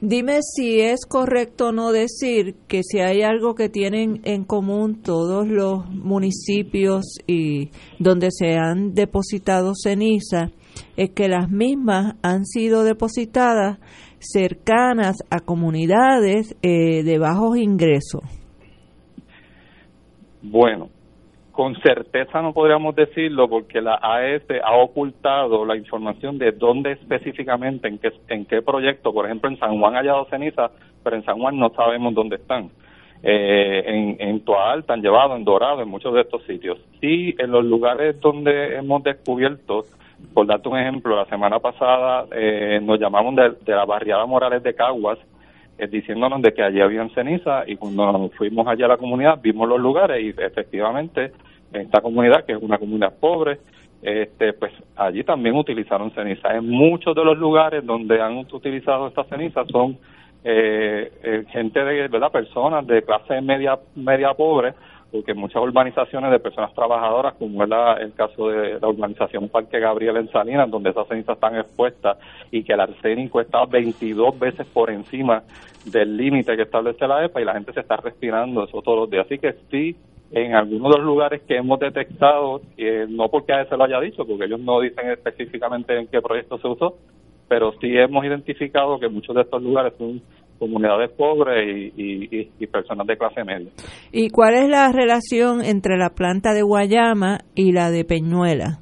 Dime si es correcto o no decir que si hay algo que tienen en común todos los municipios y donde se han depositado ceniza es que las mismas han sido depositadas cercanas a comunidades eh, de bajos ingresos. Bueno, con certeza no podríamos decirlo porque la AES ha ocultado la información de dónde específicamente, en qué, en qué proyecto. Por ejemplo, en San Juan ha hallado ceniza, pero en San Juan no sabemos dónde están. Eh, en, en Toalta han llevado, en Dorado, en muchos de estos sitios. Sí, en los lugares donde hemos descubierto, por darte un ejemplo, la semana pasada eh, nos llamamos de, la barriada Morales de Caguas, eh, diciéndonos de que allí habían ceniza y cuando fuimos allá a la comunidad vimos los lugares y efectivamente esta comunidad, que es una comunidad pobre, este, pues allí también utilizaron ceniza. En muchos de los lugares donde han utilizado esta ceniza son eh, eh, gente de, ¿verdad? Personas de clase media, media pobre, porque muchas urbanizaciones de personas trabajadoras, como es el caso de la urbanización Parque Gabriel en Salinas, donde esas cenizas están expuestas y que el arsénico está 22 veces por encima del límite que establece la EPA y la gente se está respirando eso todos los días. Así que sí, en algunos de los lugares que hemos detectado, eh, no porque a se lo haya dicho, porque ellos no dicen específicamente en qué proyecto se usó, pero sí hemos identificado que muchos de estos lugares son comunidades pobres y, y, personas de clase media. ¿Y cuál es la relación entre la planta de Guayama y la de Peñuela?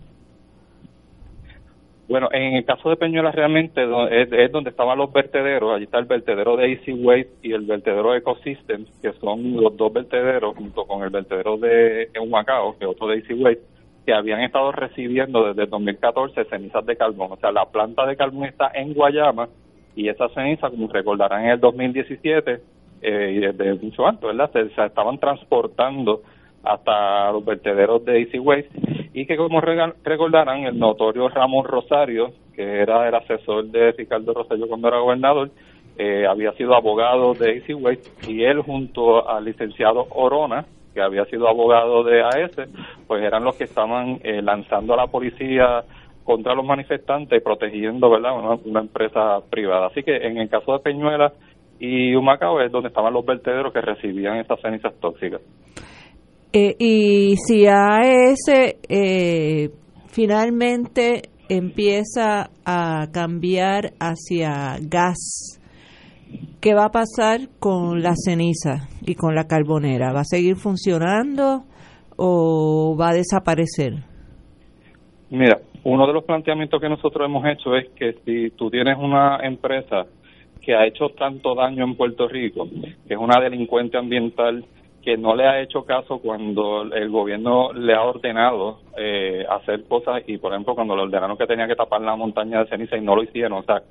Bueno, en el caso de Peñuela realmente es, donde estaban los vertederos, allí está el vertedero de Easy Waste y el vertedero de Ecosystems, que son los dos vertederos junto con el vertedero de Humacao, que es otro de Easy Waste, que habían estado recibiendo desde el 2014 cenizas de carbón. O sea, la planta de carbón está en Guayama y esa ceniza, como recordarán, en el 2017 eh, y desde mucho antes, ¿verdad? Se, estaban transportando hasta los vertederos de Easy Waste y que como recordarán el notorio Ramón Rosario, que era el asesor de Ricardo Rosselló cuando era gobernador, eh, había sido abogado de Easy Waste y él junto al licenciado Orona, que había sido abogado de AS, pues eran los que estaban eh, lanzando a la policía contra los manifestantes y protegiendo ¿verdad? Una, empresa privada. Así que en el caso de Peñuela y Humacao es donde estaban los vertederos que recibían estas cenizas tóxicas. Eh, y si AES eh, finalmente empieza a cambiar hacia gas, ¿qué va a pasar con la ceniza y con la carbonera? ¿Va a seguir funcionando o va a desaparecer? Mira, uno de los planteamientos que nosotros hemos hecho es que si tú tienes una empresa que ha hecho tanto daño en Puerto Rico, que es una delincuente ambiental que no le ha hecho caso cuando el gobierno le ha ordenado eh, hacer cosas y, por ejemplo, cuando le ordenaron que tenía que tapar la montaña de ceniza y no lo hicieron, o sea,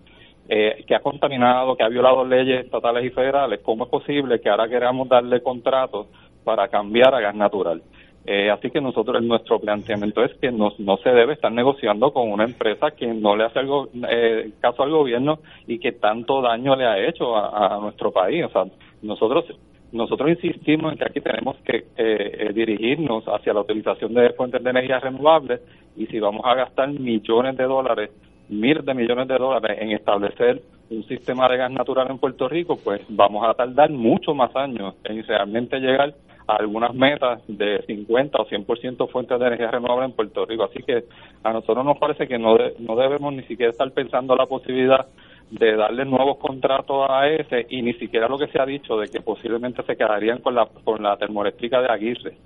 eh, que ha contaminado, que ha violado leyes estatales y federales, ¿cómo es posible que ahora queramos darle contratos para cambiar a gas natural? Eh, así que nosotros, nuestro planteamiento es que no, no se debe estar negociando con una empresa que no le hace algo, eh, caso al gobierno y que tanto daño le ha hecho a, nuestro país. O sea, nosotros nosotros insistimos en que aquí tenemos que eh, eh, dirigirnos hacia la utilización de fuentes de energía renovables y si vamos a gastar millones de dólares, miles de millones de dólares en establecer un sistema de gas natural en Puerto Rico, pues vamos a tardar mucho más años en realmente llegar algunas metas de 50 o 100% fuentes de energía renovable en Puerto Rico. Así que a nosotros nos parece que no, no debemos ni siquiera estar pensando la posibilidad de darle nuevos contratos a ese y ni siquiera lo que se ha dicho de que posiblemente se quedarían con la, con la termoeléctrica de Aguirre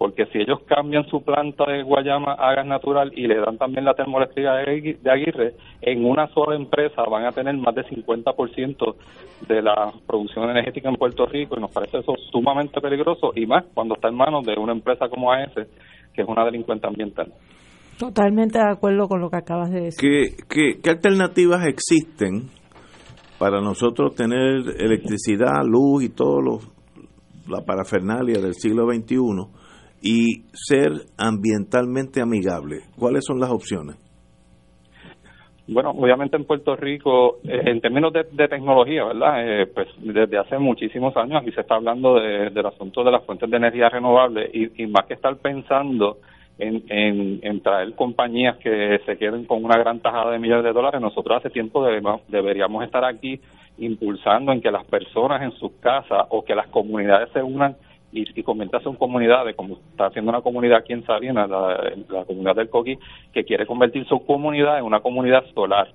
porque si ellos cambian su planta de Guayama a gas natural y le dan también la termoeléctrica de Aguirre, en una sola empresa van a tener más del 50% de la producción energética en Puerto Rico y nos parece eso sumamente peligroso y más cuando está en manos de una empresa como AES, que es una delincuente ambiental. Totalmente de acuerdo con lo que acabas de decir. ¿Qué, qué alternativas existen para nosotros tener electricidad, luz y todo lo, la parafernalia del siglo XXI? Y ser ambientalmente amigable. ¿Cuáles son las opciones? Bueno, obviamente en Puerto Rico, eh, en términos de, tecnología, ¿verdad? Eh, pues desde hace muchísimos años aquí se está hablando del asunto de las fuentes de energía renovable y, más que estar pensando en, en, traer compañías que se queden con una gran tajada de millones de dólares, nosotros hace tiempo deberíamos estar aquí impulsando en que las personas en sus casas o que las comunidades se unan y, y son comunidades, como está haciendo una comunidad aquí en la, comunidad del Coqui, que quiere convertir su comunidad en una comunidad solar.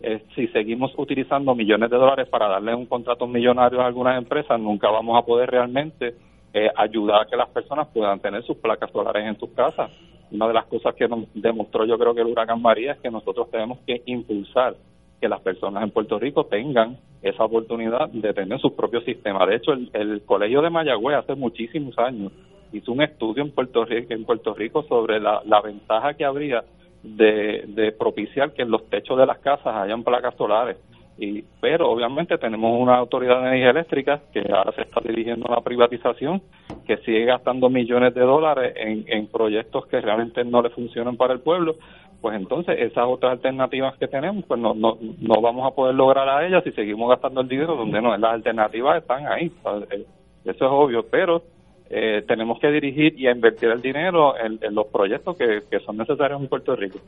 Eh, si seguimos utilizando millones de dólares para darle un contrato millonario a algunas empresas, nunca vamos a poder realmente eh, ayudar a que las personas puedan tener sus placas solares en sus casas. Una de las cosas que nos demostró yo creo que el huracán María es que nosotros tenemos que impulsar que las personas en Puerto Rico tengan esa oportunidad de tener su propio sistema. De hecho, el, Colegio de Mayagüez hace muchísimos años hizo un estudio en Puerto Rico, en Puerto Rico sobre la, ventaja que habría de, propiciar que en los techos de las casas hayan placas solares. Y, pero obviamente tenemos una autoridad de energía eléctrica que ahora se está dirigiendo a la privatización, que sigue gastando millones de dólares en, en proyectos que realmente no le funcionan para el pueblo, pues entonces esas otras alternativas que tenemos, pues no, no, no vamos a poder lograr a ellas si seguimos gastando el dinero donde no, las alternativas están ahí, eh, eso es obvio, pero eh, tenemos que dirigir y invertir el dinero en, los proyectos que, son necesarios en Puerto Rico.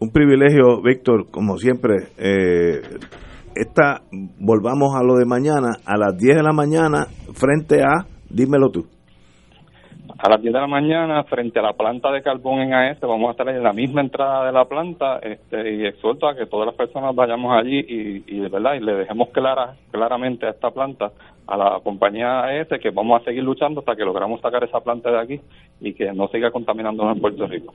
Un privilegio, Víctor, como siempre. Eh, esta, volvamos a lo de mañana, a las 10 de la mañana, frente a, dímelo tú a las 10 de la mañana frente a la planta de carbón en AES vamos a estar en la misma entrada de la planta este, y exhorto a que todas las personas vayamos allí y, y de verdad y le dejemos clara claramente a esta planta a la compañía AES que vamos a seguir luchando hasta que logramos sacar esa planta de aquí y que no siga contaminando en Puerto Rico.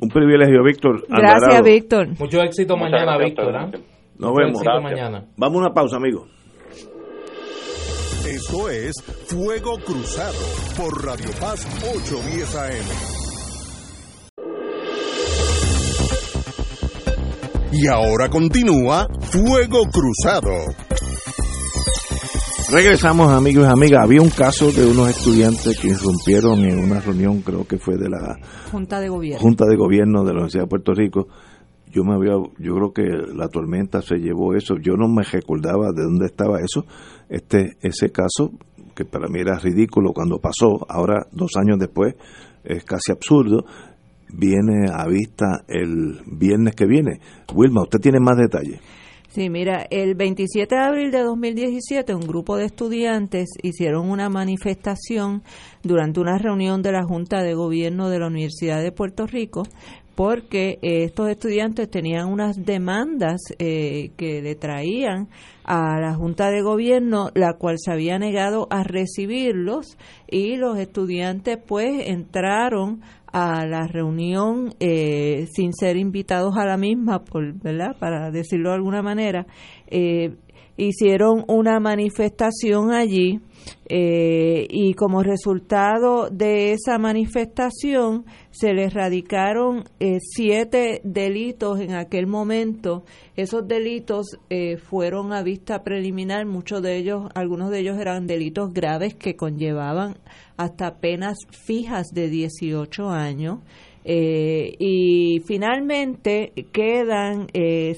Un privilegio, Víctor. Gracias, Víctor. Mucho éxito mañana, Víctor. ¿eh? Nos vemos. mañana. Vamos a una pausa, amigos. Esto es Fuego Cruzado por Radio Paz 810 AM. Y ahora continúa Fuego Cruzado. Regresamos amigos y amigas. Había un caso de unos estudiantes que irrumpieron en una reunión, creo que fue de la Junta de Gobierno, Junta de, Gobierno de la Universidad de Puerto Rico. Yo me había, yo creo que la tormenta se llevó eso. Yo no me recordaba de dónde estaba eso este ese caso que para mí era ridículo cuando pasó, ahora dos años después es casi absurdo, viene a vista el viernes que viene. Wilma, usted tiene más detalles. Sí, mira, el 27 de abril de 2017 un grupo de estudiantes hicieron una manifestación durante una reunión de la Junta de Gobierno de la Universidad de Puerto Rico porque eh, estos estudiantes tenían unas demandas eh, que le traían a la Junta de Gobierno, la cual se había negado a recibirlos y los estudiantes pues entraron a la reunión eh, sin ser invitados a la misma, por, ¿verdad? Para decirlo de alguna manera, hicieron una manifestación allí eh, y como resultado de esa manifestación se les radicaron eh, siete delitos en aquel momento. Esos delitos eh, fueron a vista preliminar, muchos de ellos, algunos de ellos eran delitos graves que conllevaban hasta penas fijas de 18 años. Y finalmente quedan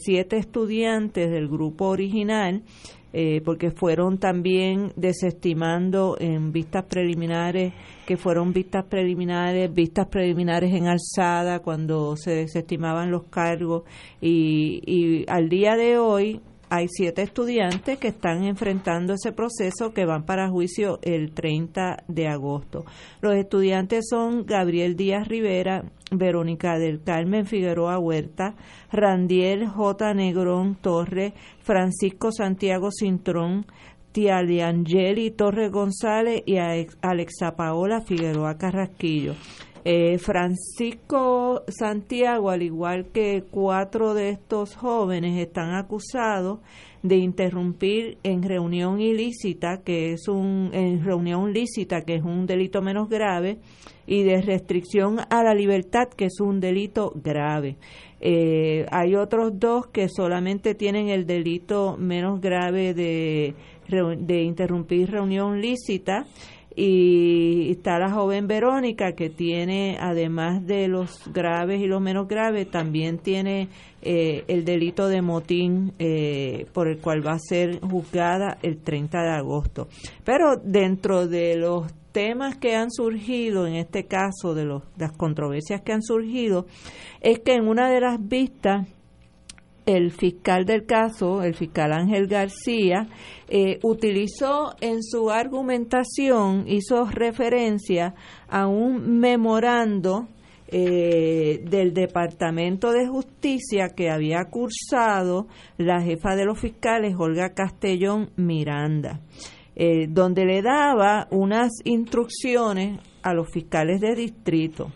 siete estudiantes del grupo original eh, porque fueron también desestimando en vistas preliminares, que fueron vistas preliminares, vistas preliminares en alzada cuando se desestimaban los cargos. Y, y al día de hoy hay siete estudiantes que están enfrentando ese proceso que van para juicio el 30 de agosto. Los estudiantes son Gabriel Díaz Rivera, Verónica del Carmen Figueroa Huerta, Randiel J. Negrón Torre, Francisco Santiago Cintrón, Tialiangeli Torre González y Alexa Paola Figueroa Carrasquillo. Eh, Francisco Santiago, al igual que cuatro de estos jóvenes, están acusados de interrumpir en reunión ilícita, que es un en reunión lícita, que es un delito menos grave, y de restricción a la libertad, que es un delito grave. Eh, hay otros dos que solamente tienen el delito menos grave de, de interrumpir reunión lícita y está la joven Verónica que tiene además de los graves y los menos graves también tiene eh, el delito de motín eh, por el cual va a ser juzgada el 30 de agosto. Pero dentro de los temas que han surgido en este caso de los, las controversias que han surgido es que en una de las vistas el fiscal del caso, el fiscal Ángel García, eh, utilizó en su argumentación, hizo referencia a un memorando eh, del Departamento de Justicia que había cursado la jefa de los fiscales, Olga Castellón Miranda, eh, donde le daba unas instrucciones a los fiscales de distrito.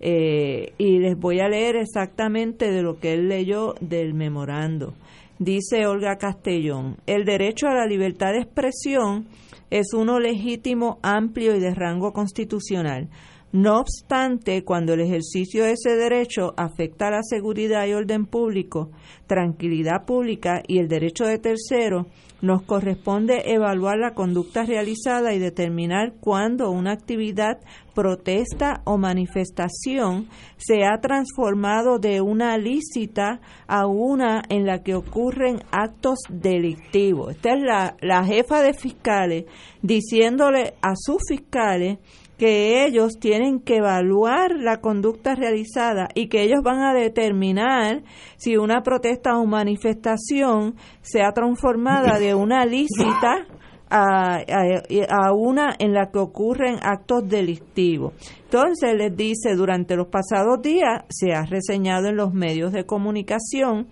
Eh, y les voy a leer exactamente de lo que él leyó del memorando. Dice Olga Castellón, el derecho a la libertad de expresión es uno legítimo, amplio y de rango constitucional. No obstante, cuando el ejercicio de ese derecho afecta a la seguridad y orden público, tranquilidad pública y el derecho de tercero, nos corresponde evaluar la conducta realizada y determinar cuándo una actividad, protesta o manifestación se ha transformado de una lícita a una en la que ocurren actos delictivos. Esta es la, la jefa de fiscales diciéndole a sus fiscales que ellos tienen que evaluar la conducta realizada y que ellos van a determinar si una protesta o manifestación se ha transformada de una lícita a, a, una en la que ocurren actos delictivos. Entonces les dice, durante los pasados días se ha reseñado en los medios de comunicación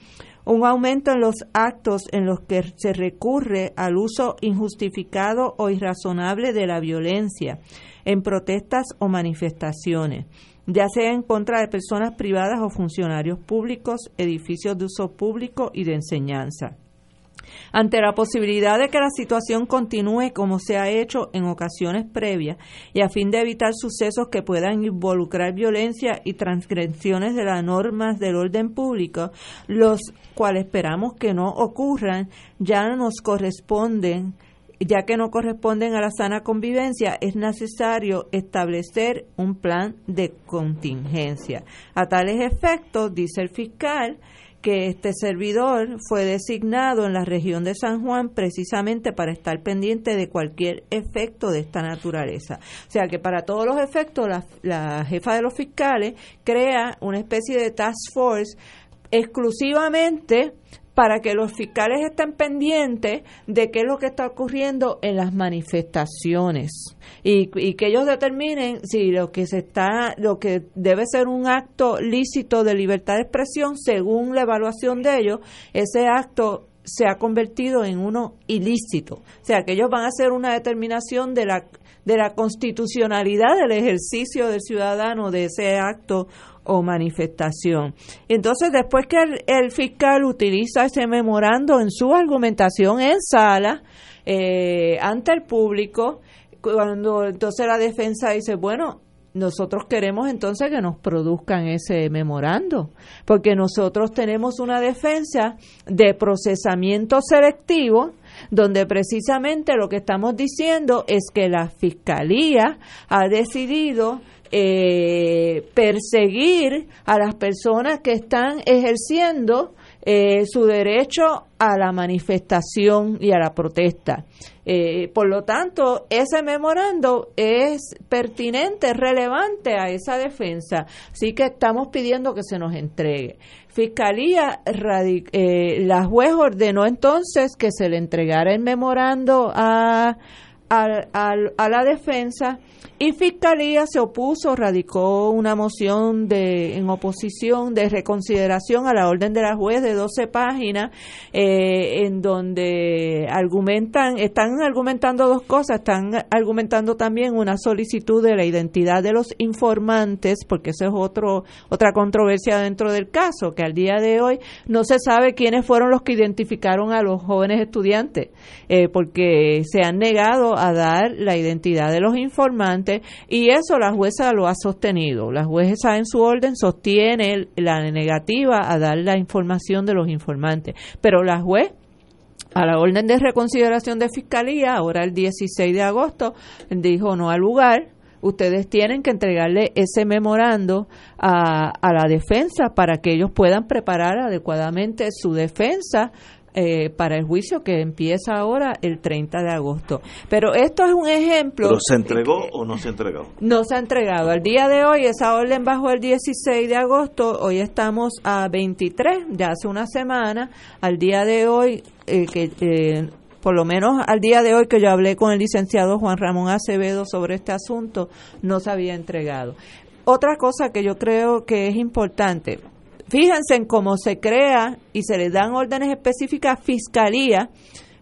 un aumento en los actos en los que se recurre al uso injustificado o irrazonable de la violencia en protestas o manifestaciones, ya sea en contra de personas privadas o funcionarios públicos, edificios de uso público y de enseñanza. Ante la posibilidad de que la situación continúe como se ha hecho en ocasiones previas y a fin de evitar sucesos que puedan involucrar violencia y transgresiones de las normas del orden público, los cuales esperamos que no ocurran, ya nos corresponden ya que no corresponden a la sana convivencia, es necesario establecer un plan de contingencia. A tales efectos, dice el fiscal, que este servidor fue designado en la región de San Juan precisamente para estar pendiente de cualquier efecto de esta naturaleza. O sea que para todos los efectos la, la jefa de los fiscales crea una especie de task force exclusivamente para que los fiscales estén pendientes de qué es lo que está ocurriendo en las manifestaciones. Y, que ellos determinen si lo que se está lo que debe ser un acto lícito de libertad de expresión según la evaluación de ellos ese acto se ha convertido en uno ilícito. O sea que ellos van a hacer una determinación de la de la constitucionalidad del ejercicio del ciudadano de ese acto o manifestación. Entonces, después que el, fiscal utiliza ese memorando en su argumentación en sala, eh, ante el público, cuando entonces la defensa dice, bueno, nosotros queremos entonces que nos produzcan ese memorando, porque nosotros tenemos una defensa de procesamiento selectivo, donde precisamente lo que estamos diciendo es que la Fiscalía ha decidido eh, perseguir a las personas que están ejerciendo eh, su derecho a la manifestación y a la protesta. Eh, por lo tanto, ese memorando es pertinente, relevante a esa defensa. Así que estamos pidiendo que se nos entregue. Fiscalía, eh, la juez ordenó entonces que se le entregara el memorando a, a la defensa y Fiscalía se opuso, radicó una moción de, en oposición de reconsideración a la orden de la juez de 12 páginas, eh, en donde argumentan, están argumentando dos cosas, están argumentando también una solicitud de la identidad de los informantes, porque eso es otro, otra controversia dentro del caso, que al día de hoy no se sabe quiénes fueron los que identificaron a los jóvenes estudiantes, eh, porque se han negado a dar la identidad de los informantes y eso la jueza lo ha sostenido. La jueza en su orden sostiene la negativa a dar la información de los informantes, pero la juez a la orden de reconsideración de fiscalía, ahora el 16 de agosto, dijo no al lugar, ustedes tienen que entregarle ese memorando a, a, la defensa para que ellos puedan preparar adecuadamente su defensa eh, para el juicio que empieza ahora el 30 de agosto. Pero esto es un ejemplo. ¿Pero se entregó o no se ha entregado? No se ha entregado. Al día de hoy, esa orden bajó el 16 de agosto, hoy estamos a 23, ya hace una semana. Al día de hoy, eh, que eh, por lo menos al día de hoy que yo hablé con el licenciado Juan Ramón Acevedo sobre este asunto, no se había entregado. Otra cosa que yo creo que es importante, fíjense en cómo se crea y se le dan órdenes específicas a fiscalía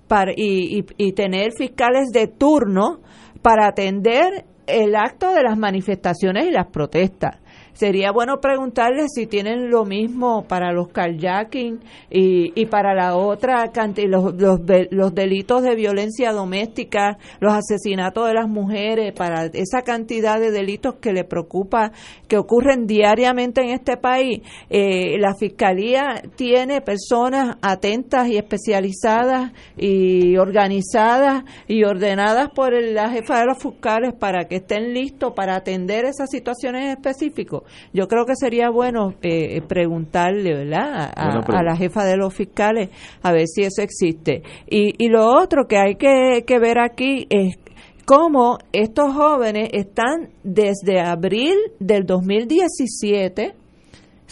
para, y, y, tener fiscales de turno para atender el acto de las manifestaciones y las protestas. Sería bueno preguntarles si tienen lo mismo para los carjacking y, y para la otra cantidad, los, los, los delitos de violencia doméstica, los asesinatos de las mujeres, para esa cantidad de delitos que le preocupa, que ocurren diariamente en este país. Eh, la Fiscalía tiene personas atentas y especializadas y organizadas y ordenadas por la jefa de los fiscales para que estén listos para atender esas situaciones específicas. Yo creo que sería bueno eh, preguntarle, ¿verdad? A, la jefa de los fiscales a ver si eso existe. Y, y lo otro que hay que, que ver aquí es cómo estos jóvenes están desde abril del 2017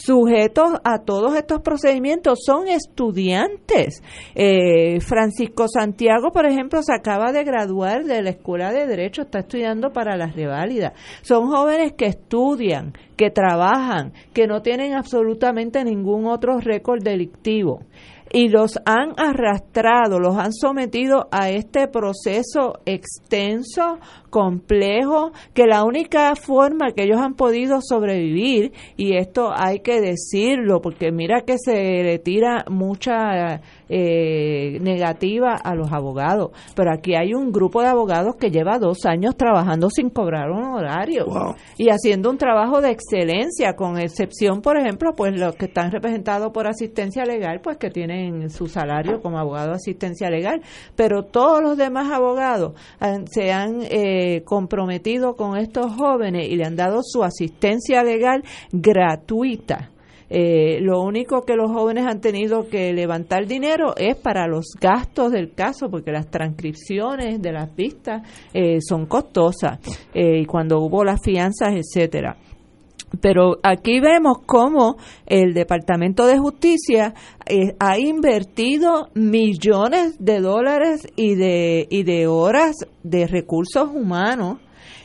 sujetos a todos estos procedimientos son estudiantes. Eh, Francisco Santiago, por ejemplo, se acaba de graduar de la Escuela de Derecho, está estudiando para la reválida. Son jóvenes que estudian, que trabajan, que no tienen absolutamente ningún otro récord delictivo y los han arrastrado, los han sometido a este proceso extenso, complejo, que la única forma que ellos han podido sobrevivir, y esto hay que decirlo, porque mira que se le tira mucha eh, negativa a los abogados, pero aquí hay un grupo de abogados que lleva dos años trabajando sin cobrar un horario y haciendo un trabajo de excelencia, con excepción, por ejemplo, pues los que están representados por asistencia legal, pues que tienen su salario como abogado de asistencia legal, pero todos los demás abogados se han eh, comprometido con estos jóvenes y le han dado su asistencia legal gratuita eh, lo único que los jóvenes han tenido que levantar dinero es para los gastos del caso, porque las transcripciones de las vistas eh, son costosas eh, y cuando hubo las fianzas, etcétera. Pero aquí vemos cómo el Departamento de Justicia ha invertido millones de dólares y de, y de horas de recursos humanos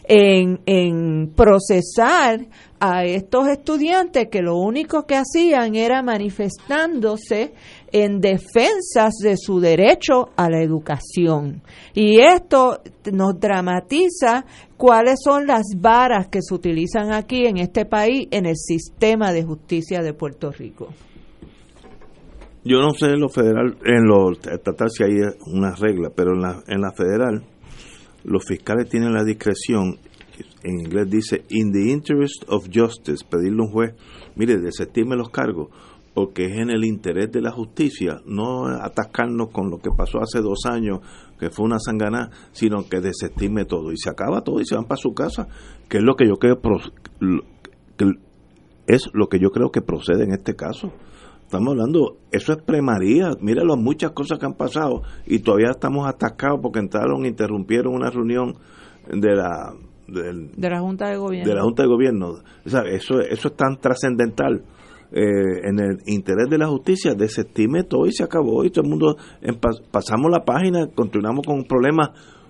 en, en procesar a estos estudiantes que lo único que hacían era manifestándose en defensas de su derecho a la educación. Y esto nos dramatiza cuáles son las varas que se utilizan aquí en este país en el sistema de justicia de Puerto Rico. Yo no sé en lo federal, en lo estatal si hay una regla, pero en la, en la federal los fiscales tienen la discreción en inglés dice, in the interest of justice, pedirle a un juez, mire, desestime los cargos, porque es en el interés de la justicia, no atascarnos con lo que pasó hace dos años, que fue una sanganá, sino que desestime todo. Y se acaba todo y se van para su casa, que es lo que yo creo que es lo que yo creo que procede en este caso. Estamos hablando, eso es premaría, mira las muchas cosas que han pasado y todavía estamos atascados porque entraron, interrumpieron una reunión de la de la Junta de Gobierno. De la Junta de Gobierno. eso, eso es tan trascendental. Eh, en el interés de la justicia, desestime todo y se acabó. Y todo el mundo pasamos la página, continuamos con problemas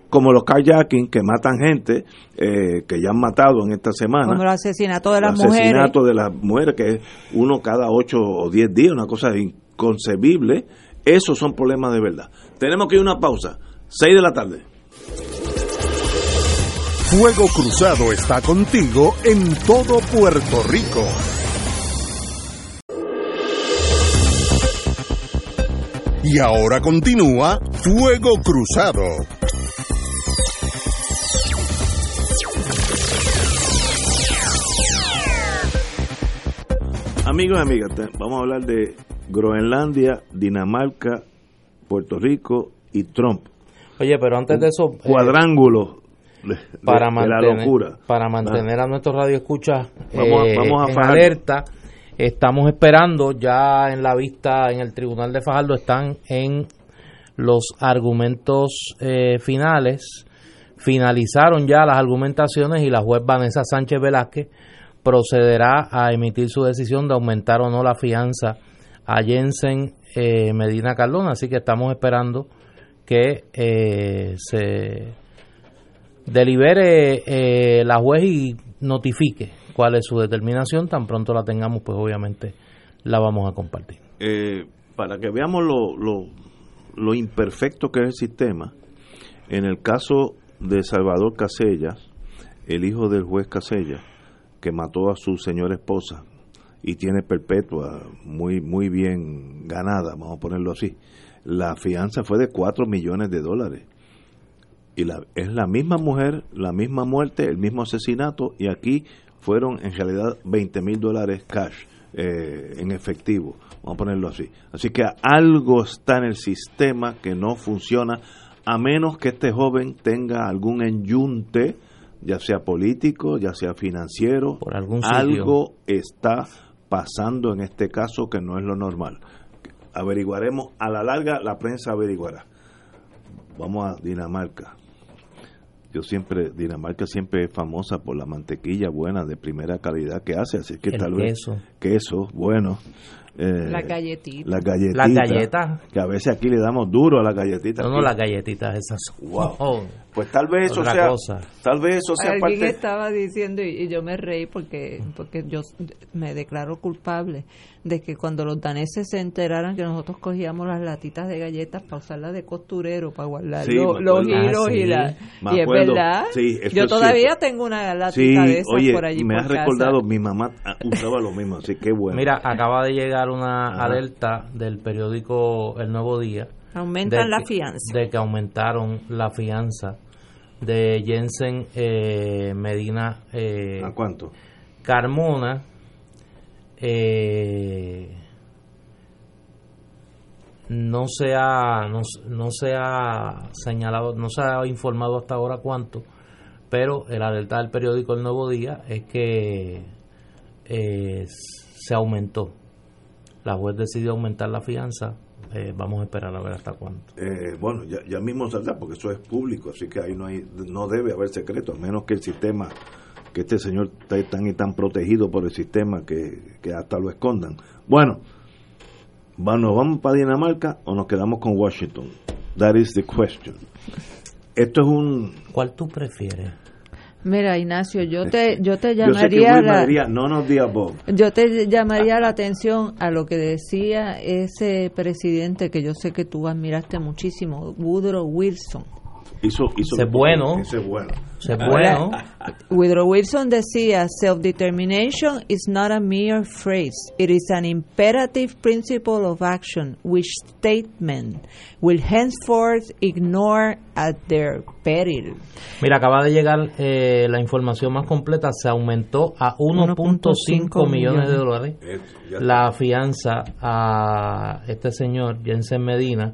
como los carjacking que matan gente, eh, que ya han matado en esta semana. Como el asesinato de las mujeres. El asesinato de las mujeres, que es uno cada ocho o diez días, una cosa inconcebible. Esos son problemas de verdad. Tenemos que ir a una pausa. Seis de la tarde. Fuego Cruzado está contigo en todo Puerto Rico. Y ahora continúa Fuego Cruzado. Amigos y amigas, vamos a hablar de Groenlandia, Dinamarca, Puerto Rico y Trump. Oye, pero antes de eso... Eh, cuadrángulo para mantener, Para mantener a nuestros radioescuchas vamos, eh, vamos a en alerta. Estamos esperando ya en la vista en el Tribunal de Fajardo están en los argumentos eh, finales. Finalizaron ya las argumentaciones y la juez Vanessa Sánchez Velázquez procederá a emitir su decisión de aumentar o no la fianza a Jensen eh, Medina Cardona. Así que estamos esperando que se delibere eh, la juez y notifique cuál es su determinación, tan pronto la tengamos, pues obviamente la vamos a compartir. Eh, para que veamos lo, lo, imperfecto que es el sistema, en el caso de Salvador Casellas, el hijo del juez Casellas, que mató a su señora esposa y tiene perpetua muy muy bien ganada, vamos a ponerlo así. La fianza fue de 4 millones de dólares. Y la, es la misma mujer, la misma muerte, el mismo asesinato, y aquí fueron en realidad 20 mil dólares cash eh, en efectivo, vamos a ponerlo así. Así que algo está en el sistema que no funciona, a menos que este joven tenga algún enyunte, ya sea político, ya sea financiero, Por algún algo está pasando en este caso que no es lo normal. Averiguaremos, a la larga la prensa averiguará. Vamos a Dinamarca. Yo siempre, Dinamarca siempre es famosa por la mantequilla buena de primera calidad que hace, así que El tal vez queso. bueno. eh, La galletita. las galletitas. Las galletas. Que a veces aquí le damos duro a las galletitas. No, no, las galletitas esas. Wow. Pues tal vez eso Otra sea, cosa. tal vez eso sea Alguien parte. estaba diciendo, y, y yo me reí porque, porque yo me declaro culpable de que cuando los daneses se enteraran que nosotros cogíamos las latitas de galletas para usarlas de costurero, para guardar Sí, los acuerdo. giros Ah, y sí. la... Me Y es verdad, Sí, yo es todavía cierto. tengo una latita Sí, de esas oye, por allí me por has casa. recordado, mi mamá ah, usaba lo mismo, así que bueno. Mira, acaba de llegar una Ajá. alerta del periódico El Nuevo Día. Aumentan de la fianza. De que aumentaron la fianza de Jensen eh, Medina eh, ¿A cuánto? Carmona. eh, no se ha no, no se ha señalado no se ha informado hasta ahora cuánto pero el alerta del periódico El Nuevo Día es que se aumentó la juez decidió aumentar la fianza eh, vamos a esperar a ver hasta cuánto Eh, bueno, ya, ya mismo saldrá porque eso es público, así que ahí no hay, no debe haber secreto, a menos que el sistema, que este señor esté tan y tan protegido por el sistema que, que hasta lo escondan. Bueno, ¿nos vamos para Dinamarca o nos quedamos con Washington? That is the question. Esto es un... ¿cuál tú prefieres? Mira, Ignacio, yo te, yo te llamaría la... no nos diga Bob. Yo te llamaría la atención a lo que decía ese presidente que yo sé que tú admiraste muchísimo, Woodrow Wilson. Hizo, hizo Ese es bueno. Ese es bueno. Ese es bueno Woodrow Wilson decía, self-determination is not a mere phrase, it is an imperative principle of action which statesmen will henceforth ignore at their peril. Mira, acaba de llegar eh, la información más completa. Se aumentó a 1.5 millones de dólares la fianza a este señor, Jensen Medina,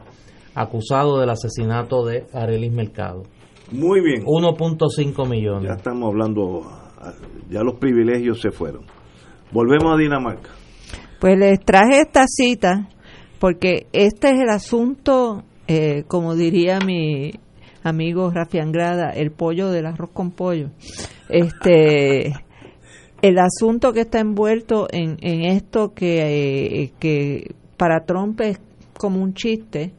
acusado del asesinato de Arelis Mercado. Muy bien. 1.5 Ya millones. estamos hablando, ah, ya los privilegios se fueron. Volvemos a Dinamarca. Pues les traje esta cita porque este es el asunto, eh, como diría mi amigo Rafi Angrada, el pollo del arroz con pollo. Este, (laughs) el asunto que está envuelto en, en esto que, eh, que para Trump es como un chiste,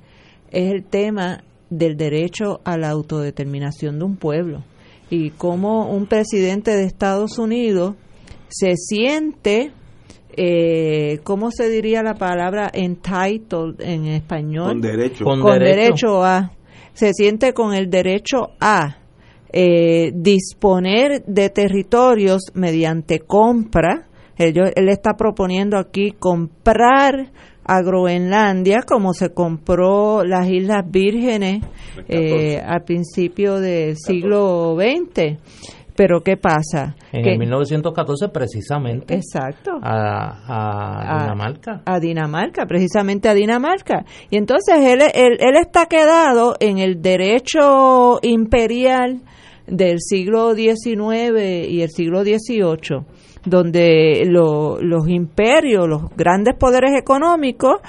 es el tema del derecho a la autodeterminación de un pueblo y cómo un presidente de Estados Unidos se siente eh, ¿cómo se diría la palabra entitled en español? Con derecho. Con- Con derecho. derecho a. Se siente con el derecho a eh, disponer de territorios mediante compra. Ellos- él está proponiendo aquí comprar a Groenlandia como se compró las Islas Vírgenes eh, al principio del siglo XX. Pero ¿qué pasa? En Que- el 1914 precisamente Exacto a, a a- Dinamarca. A Dinamarca, precisamente a Dinamarca. Y entonces él, él, él está quedado en el derecho imperial del siglo XIX y el siglo XVIII, donde lo- los imperios, los grandes poderes económicos,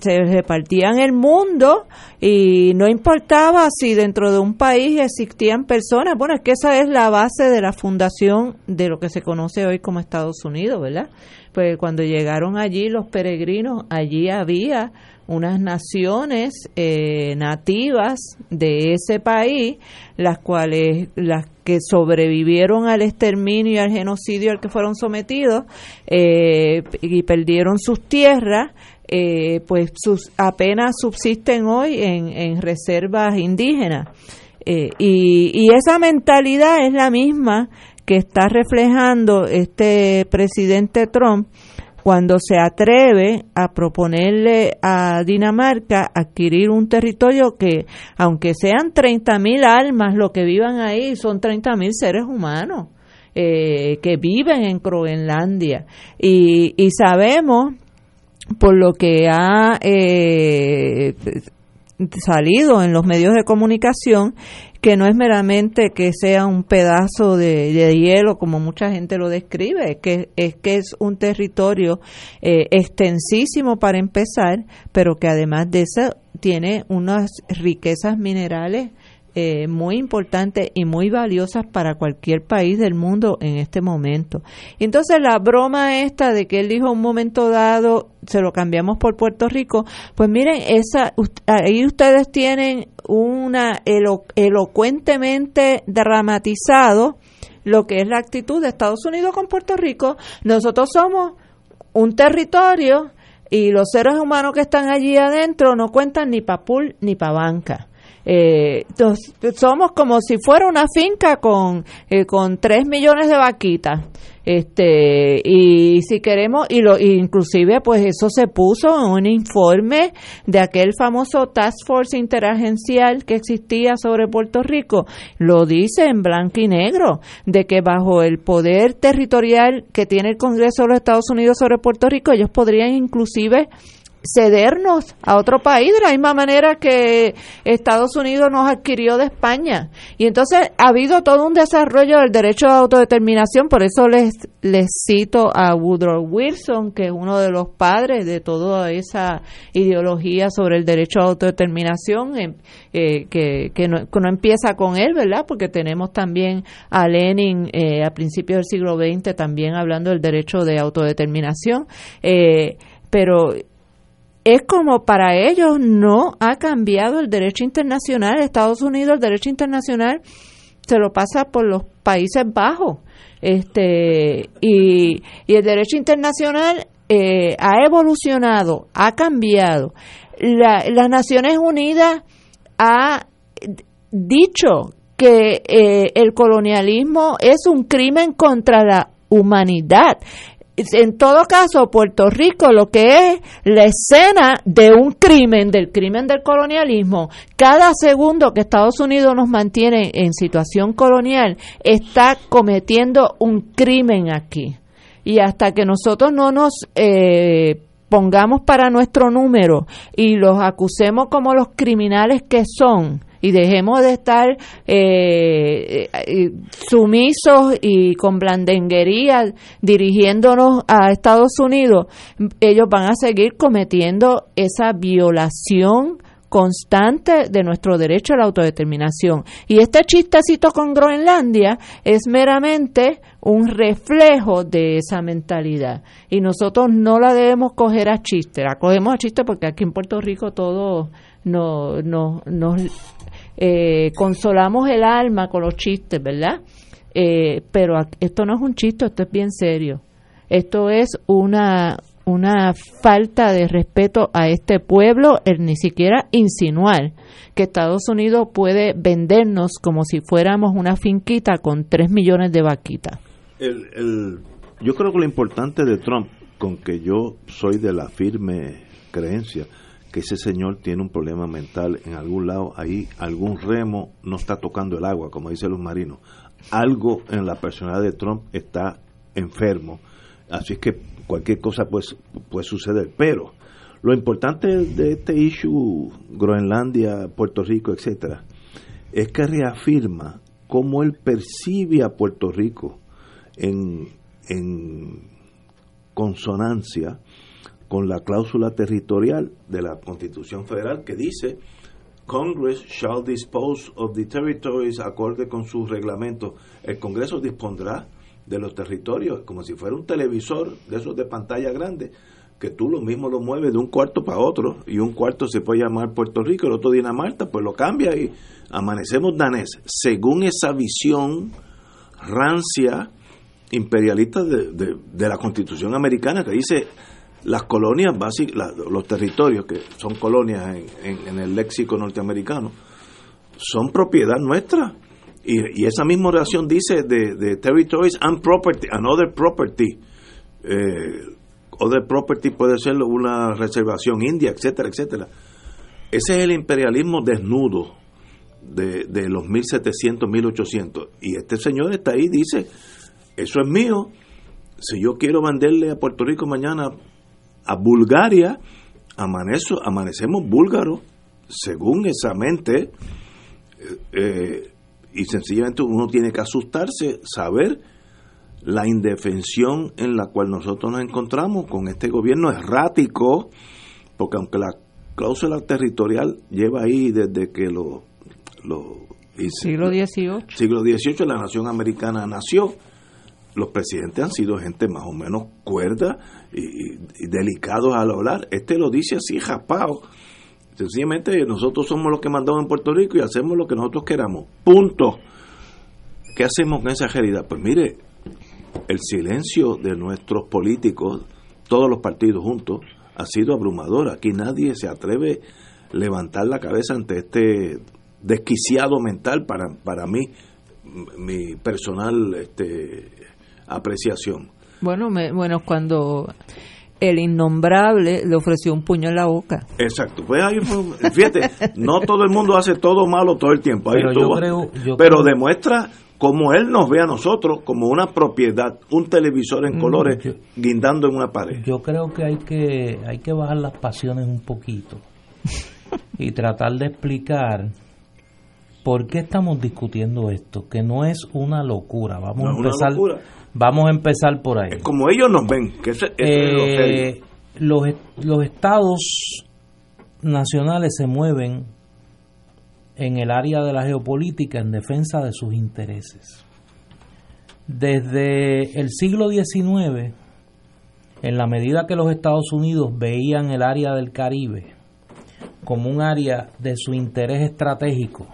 se repartían el mundo y no importaba si dentro de un país existían personas. Bueno, es que esa es la base de la fundación de lo que se conoce hoy como Estados Unidos, ¿verdad? Pues cuando llegaron allí los peregrinos, allí había unas naciones eh, nativas de ese país, las cuales, las que sobrevivieron al exterminio y al genocidio al que fueron sometidos eh, y perdieron sus tierras, eh, pues sus, apenas subsisten hoy en, en reservas indígenas. Eh, y, y esa mentalidad es la misma que está reflejando este presidente Trump cuando se atreve a proponerle a Dinamarca adquirir un territorio que, aunque sean 30.000 almas lo que vivan ahí, son 30.000 seres humanos eh, que viven en Groenlandia. Y, y sabemos, por lo que ha eh, salido en los medios de comunicación, que no es meramente que sea un pedazo de, hielo como mucha gente lo describe, es que es, que es un territorio eh, extensísimo para empezar, pero que además de eso tiene unas riquezas minerales eh, muy importantes y muy valiosas para cualquier país del mundo en este momento. entonces la broma esta de que él dijo un momento dado, se lo cambiamos por Puerto Rico, pues miren, esa, ahí ustedes tienen una elocuentemente dramatizado lo que es la actitud de Estados Unidos con Puerto Rico. Nosotros somos un territorio y los seres humanos que están allí adentro no cuentan ni para ni para banca. Eh, somos como si fuera una finca con, eh, con 3 millones de vaquitas. Este, y si queremos, y lo, inclusive pues eso se puso en un informe de aquel famoso Task Force interagencial que existía sobre Puerto Rico, lo dice en blanco y negro, de que bajo el poder territorial que tiene el Congreso de los Estados Unidos sobre Puerto Rico, ellos podrían inclusive cedernos a otro país de la misma manera que Estados Unidos nos adquirió de España. Y entonces ha habido todo un desarrollo del derecho a autodeterminación, por eso les, les cito a Woodrow Wilson, que es uno de los padres de toda esa ideología sobre el derecho a autodeterminación, eh, eh, que, que, no, empieza con él, ¿verdad? Porque tenemos también a Lenin eh, a principios del siglo XX también hablando del derecho de autodeterminación. pero es como para ellos no ha cambiado el derecho internacional. Estados Unidos el derecho internacional se lo pasa por los Países Bajos. Este, y, el derecho internacional eh, ha evolucionado, ha cambiado. las Naciones Unidas ha dicho que eh, el colonialismo es un crimen contra la humanidad en todo caso, Puerto Rico lo que es la escena de un crimen, del crimen del colonialismo, cada segundo que Estados Unidos nos mantiene en situación colonial, está cometiendo un crimen aquí. Y hasta que nosotros no nos eh, pongamos para nuestro número y los acusemos como los criminales que son, y dejemos de estar eh, eh, sumisos y con blandenguería dirigiéndonos a Estados Unidos, ellos van a seguir cometiendo esa violación constante de nuestro derecho a la autodeterminación. Y este chistecito con Groenlandia es meramente un reflejo de esa mentalidad. Y nosotros no la debemos coger a chiste, la cogemos a chiste porque aquí en Puerto Rico todo nos no, no, eh, consolamos el alma con los chistes, ¿verdad? Eh, pero esto no es un chiste, esto es bien serio. Esto es una, una falta de respeto a este pueblo, el ni siquiera insinuar que Estados Unidos puede vendernos como si fuéramos una finquita con 3 millones de vaquitas. El, yo creo que lo importante de Trump, con que yo soy de la firme creencia, que ese señor tiene un problema mental en algún lado, ahí algún remo no está tocando el agua, como dicen los marinos. Algo en la personalidad de Trump está enfermo. Así es que cualquier cosa puede, puede suceder. Pero lo importante de este issue, Groenlandia, Puerto Rico, etcétera, es que reafirma cómo él percibe a Puerto Rico en, en consonancia con la cláusula territorial de la Constitución Federal que dice Congress shall dispose of the territories acorde con sus reglamentos. El Congreso dispondrá de los territorios como si fuera un televisor de esos de pantalla grande que tú lo mismo lo mueves de un cuarto para otro y un cuarto se puede llamar Puerto Rico, el otro Dinamarca, pues lo cambia y amanecemos danés. Según esa visión rancia imperialista de, de la Constitución americana que dice las colonias básicas, los territorios que son colonias en, el léxico norteamericano, son propiedad nuestra. Y, esa misma oración dice de, de territories and property, and other property. Eh, other property puede ser una reservación india, etcétera, etcétera. Ese es el imperialismo desnudo de, de los 1700, 1800. Y este señor está ahí, dice, eso es mío. Si yo quiero venderle a Puerto Rico mañana a Bulgaria, amanezo, amanecemos búlgaros, según esa mente. Eh, eh, y sencillamente uno tiene que asustarse, saber la indefensión en la cual nosotros nos encontramos con este gobierno errático, porque aunque la cláusula territorial lleva ahí desde que lo... lo siglo XVIII. Siglo XVIII la nación americana nació, los presidentes han sido gente más o menos cuerda y, delicados al hablar. Este lo dice así, japao Sencillamente nosotros somos los que mandamos en Puerto Rico y hacemos lo que nosotros queramos. Punto. ¿Qué hacemos con esa realidad? Pues mire, el silencio de nuestros políticos, todos los partidos juntos, ha sido abrumador. Aquí nadie se atreve a levantar la cabeza ante este desquiciado mental para, para mí, mi personal este, apreciación. Bueno, me, bueno, cuando el innombrable le ofreció un puño en la boca. Exacto. Pues ahí, fíjate, no todo el mundo hace todo malo todo el tiempo. pero yo creo, pero demuestra como él nos ve a nosotros como una propiedad, un televisor en mm, colores guindando en una pared. Yo creo que hay que hay que bajar las pasiones un poquito y tratar de explicar por qué estamos discutiendo esto, que no es una locura. Vamos a empezar Vamos a empezar por ahí. Como ellos nos ven, que eh, los, los estados nacionales se mueven en el área de la geopolítica en defensa de sus intereses. Desde el siglo XIX, en la medida que los Estados Unidos veían el área del Caribe como un área de su interés estratégico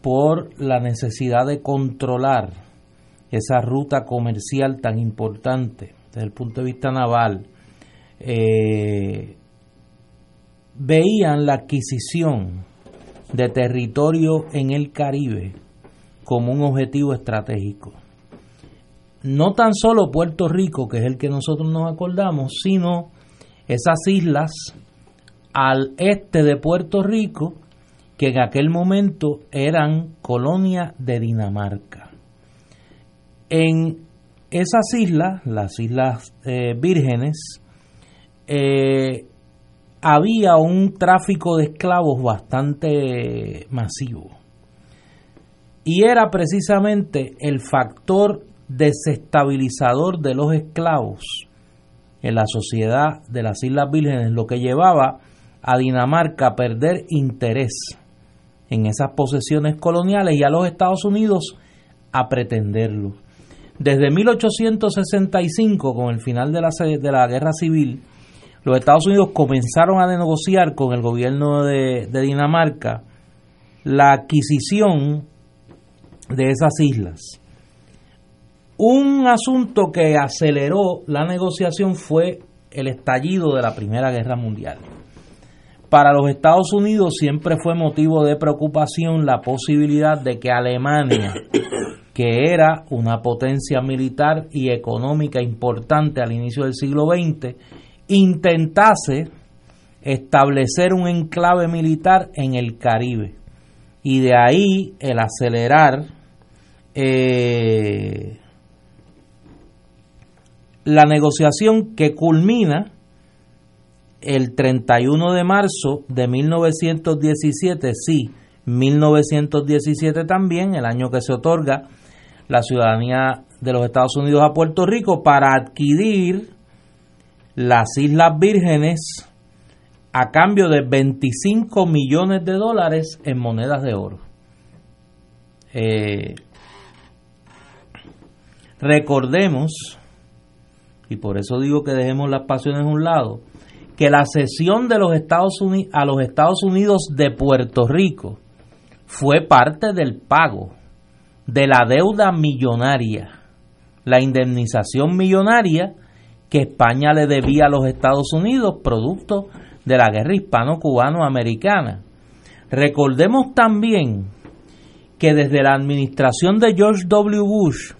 por la necesidad de controlar esa ruta comercial tan importante desde el punto de vista naval, eh, veían la adquisición de territorio en el Caribe como un objetivo estratégico. No tan solo Puerto Rico, que es el que nosotros nos acordamos, sino esas islas al este de Puerto Rico, que en aquel momento eran colonia de Dinamarca. En esas islas, las Islas eh, Vírgenes, eh, había un tráfico de esclavos bastante masivo. Y era precisamente el factor desestabilizador de los esclavos en la sociedad de las Islas Vírgenes lo que llevaba a Dinamarca a perder interés en esas posesiones coloniales y a los Estados Unidos a pretenderlo. Desde 1865, con el final de la, de la Guerra Civil, los Estados Unidos comenzaron a negociar con el gobierno de, Dinamarca la adquisición de esas islas. Un asunto que aceleró la negociación fue el estallido de la Primera Guerra Mundial. Para los Estados Unidos siempre fue motivo de preocupación la posibilidad de que Alemania que era una potencia militar y económica importante al inicio del siglo XX, intentase establecer un enclave militar en el Caribe. Y de ahí el acelerar eh, la negociación que culmina el 31 de marzo de 1917, sí, 1917 también, el año que se otorga la ciudadanía de los Estados Unidos a Puerto Rico para adquirir las Islas Vírgenes a cambio de 25 millones de dólares en monedas de oro. Eh, recordemos, y por eso digo que dejemos las pasiones a un lado, que la cesión de los Estados Unidos a los Estados Unidos de Puerto Rico fue parte del pago de la deuda millonaria, la indemnización millonaria que España le debía a los Estados Unidos producto de la guerra hispano-cubano-americana. Recordemos también que desde la administración de George W. Bush,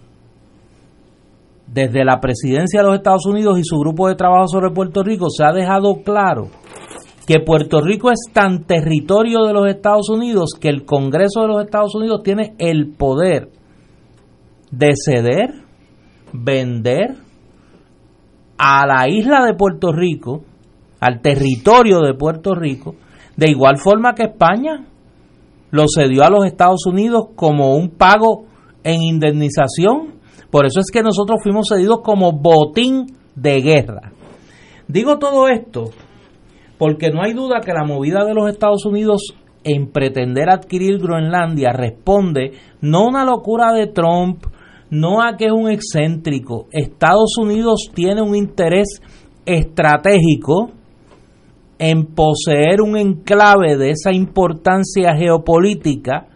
desde la presidencia de los Estados Unidos y su grupo de trabajo sobre Puerto Rico, se ha dejado claro que Puerto Rico es tan territorio de los Estados Unidos que el Congreso de los Estados Unidos tiene el poder de ceder, vender a la isla de Puerto Rico, al territorio de Puerto Rico, de igual forma que España lo cedió a los Estados Unidos como un pago en indemnización. Por eso es que nosotros fuimos cedidos como botín de guerra. Digo todo esto porque no hay duda que la movida de los Estados Unidos en pretender adquirir Groenlandia responde no a una locura de Trump, no a que es un excéntrico. Estados Unidos tiene un interés estratégico en poseer un enclave de esa importancia geopolítica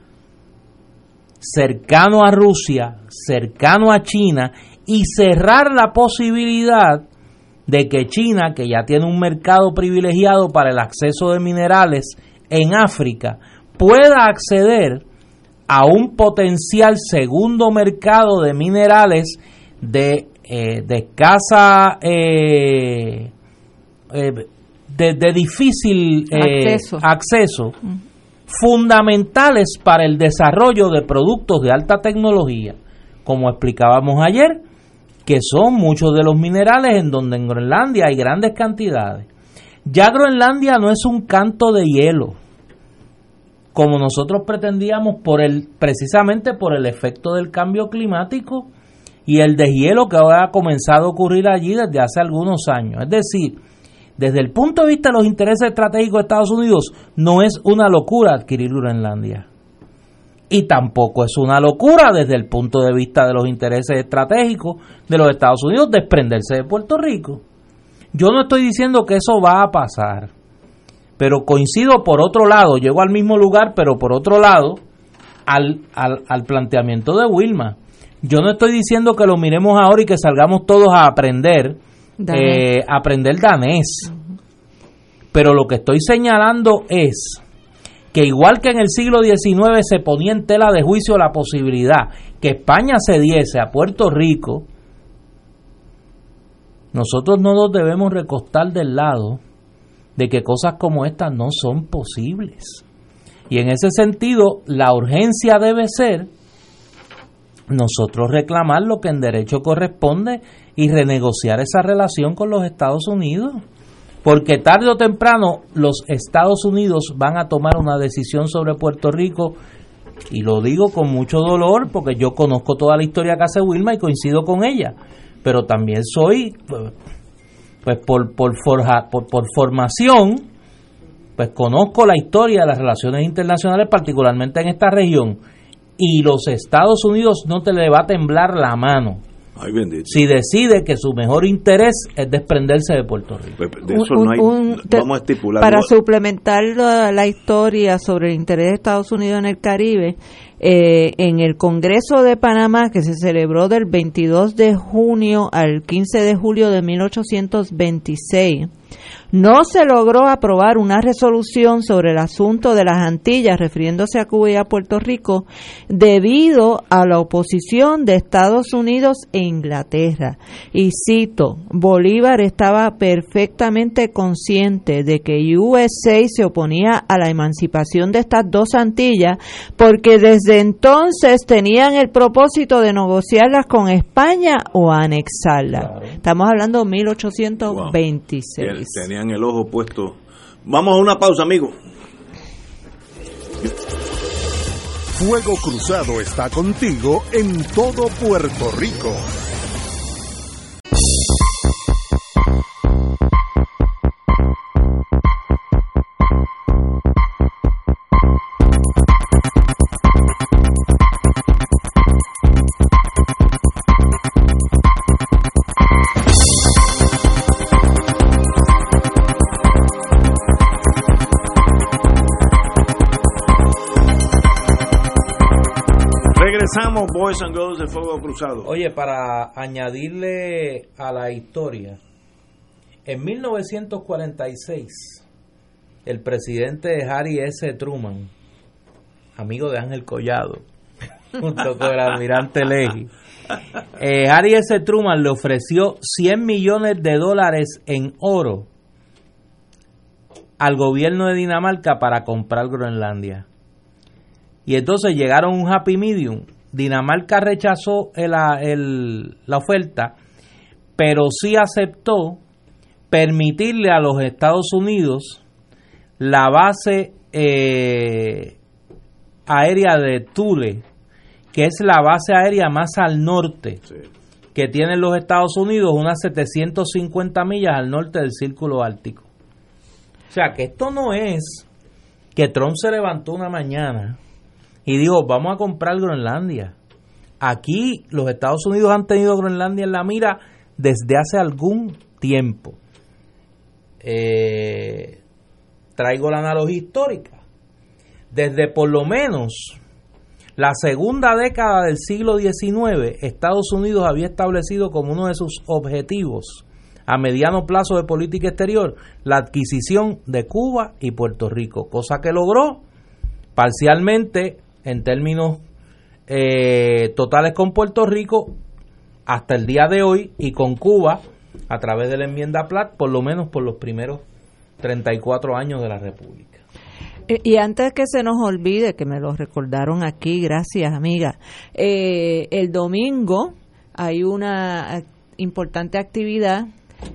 cercano a Rusia, cercano a China y cerrar la posibilidad de que China, que ya tiene un mercado privilegiado para el acceso de minerales en África, pueda acceder a un potencial segundo mercado de minerales de, eh, de escasa, eh, eh, de, difícil acceso, acceso fundamentales para el desarrollo de productos de alta tecnología, como explicábamos ayer, que son muchos de los minerales en donde en Groenlandia hay grandes cantidades. Ya Groenlandia no es un canto de hielo, como nosotros pretendíamos por el precisamente por el efecto del cambio climático y el deshielo que ha comenzado a ocurrir allí desde hace algunos años. Es decir, desde el punto de vista de los intereses estratégicos de Estados Unidos, no es una locura adquirir Groenlandia y tampoco es una locura desde el punto de vista de los intereses estratégicos de los Estados Unidos desprenderse de Puerto Rico. Yo no estoy diciendo que eso va a pasar, pero coincido por otro lado, llego al mismo lugar, pero por otro lado, al, al, planteamiento de Wilma. Yo no estoy diciendo que lo miremos ahora y que salgamos todos a aprender, eh, aprender danés, pero lo que estoy señalando es que igual que en el siglo XIX se ponía en tela de juicio la posibilidad que España cediese a Puerto Rico, nosotros no nos debemos recostar del lado de que cosas como estas no son posibles. Y en ese sentido, la urgencia debe ser nosotros reclamar lo que en derecho corresponde y renegociar esa relación con los Estados Unidos porque tarde o temprano los Estados Unidos van a tomar una decisión sobre Puerto Rico. Y lo digo con mucho dolor porque yo conozco toda la historia que hace Wilma y coincido con ella, pero también soy, pues por, por, por, por formación, pues conozco la historia de las relaciones internacionales, particularmente en esta región, y los Estados Unidos no te le va a temblar la mano si decide que su mejor interés es desprenderse de Puerto Rico. vamos a estipular. Para suplementar la, historia sobre el interés de Estados Unidos en el Caribe, eh, en el Congreso de Panamá, que se celebró del 22 de junio al 15 de julio de 1826, no se logró aprobar una resolución sobre el asunto de las Antillas, refiriéndose a Cuba y a Puerto Rico, debido a la oposición de Estados Unidos e Inglaterra. Y cito, Bolívar estaba perfectamente consciente de que USA se oponía a la emancipación de estas dos Antillas porque desde entonces tenían el propósito de negociarlas con España o anexarlas. Estamos hablando de 1826 tenían el ojo puesto. Vamos a una pausa, amigo. Fuego Cruzado está contigo en todo Puerto Rico. Oye, para añadirle a la historia, en 1946, el presidente Harry S. Truman, amigo de Ángel Collado, (laughs) junto con el almirante Leahy. Eh, Harry S. Truman le ofreció 100 millones de dólares en oro al gobierno de Dinamarca para comprar Groenlandia. Y entonces llegaron un happy medium. Dinamarca rechazó la oferta, pero sí aceptó permitirle a los Estados Unidos la base eh, aérea de Thule, que es la base aérea más al norte que tienen los Estados Unidos, unas 750 millas al norte del Círculo Ártico. O sea que esto no es que Trump se levantó una mañana y dijo, vamos a comprar Groenlandia. Aquí los Estados Unidos han tenido Groenlandia en la mira desde hace algún tiempo. Eh, traigo la analogía histórica. Desde por lo menos la segunda década del siglo XIX, Estados Unidos había establecido como uno de sus objetivos a mediano plazo de política exterior la adquisición de Cuba y Puerto Rico, cosa que logró parcialmente en términos eh, totales con Puerto Rico hasta el día de hoy y con Cuba a través de la enmienda Platt, por lo menos por los primeros 34 años de la República. Y antes que se nos olvide, que me lo recordaron aquí, gracias amiga, eh, el domingo hay una importante actividad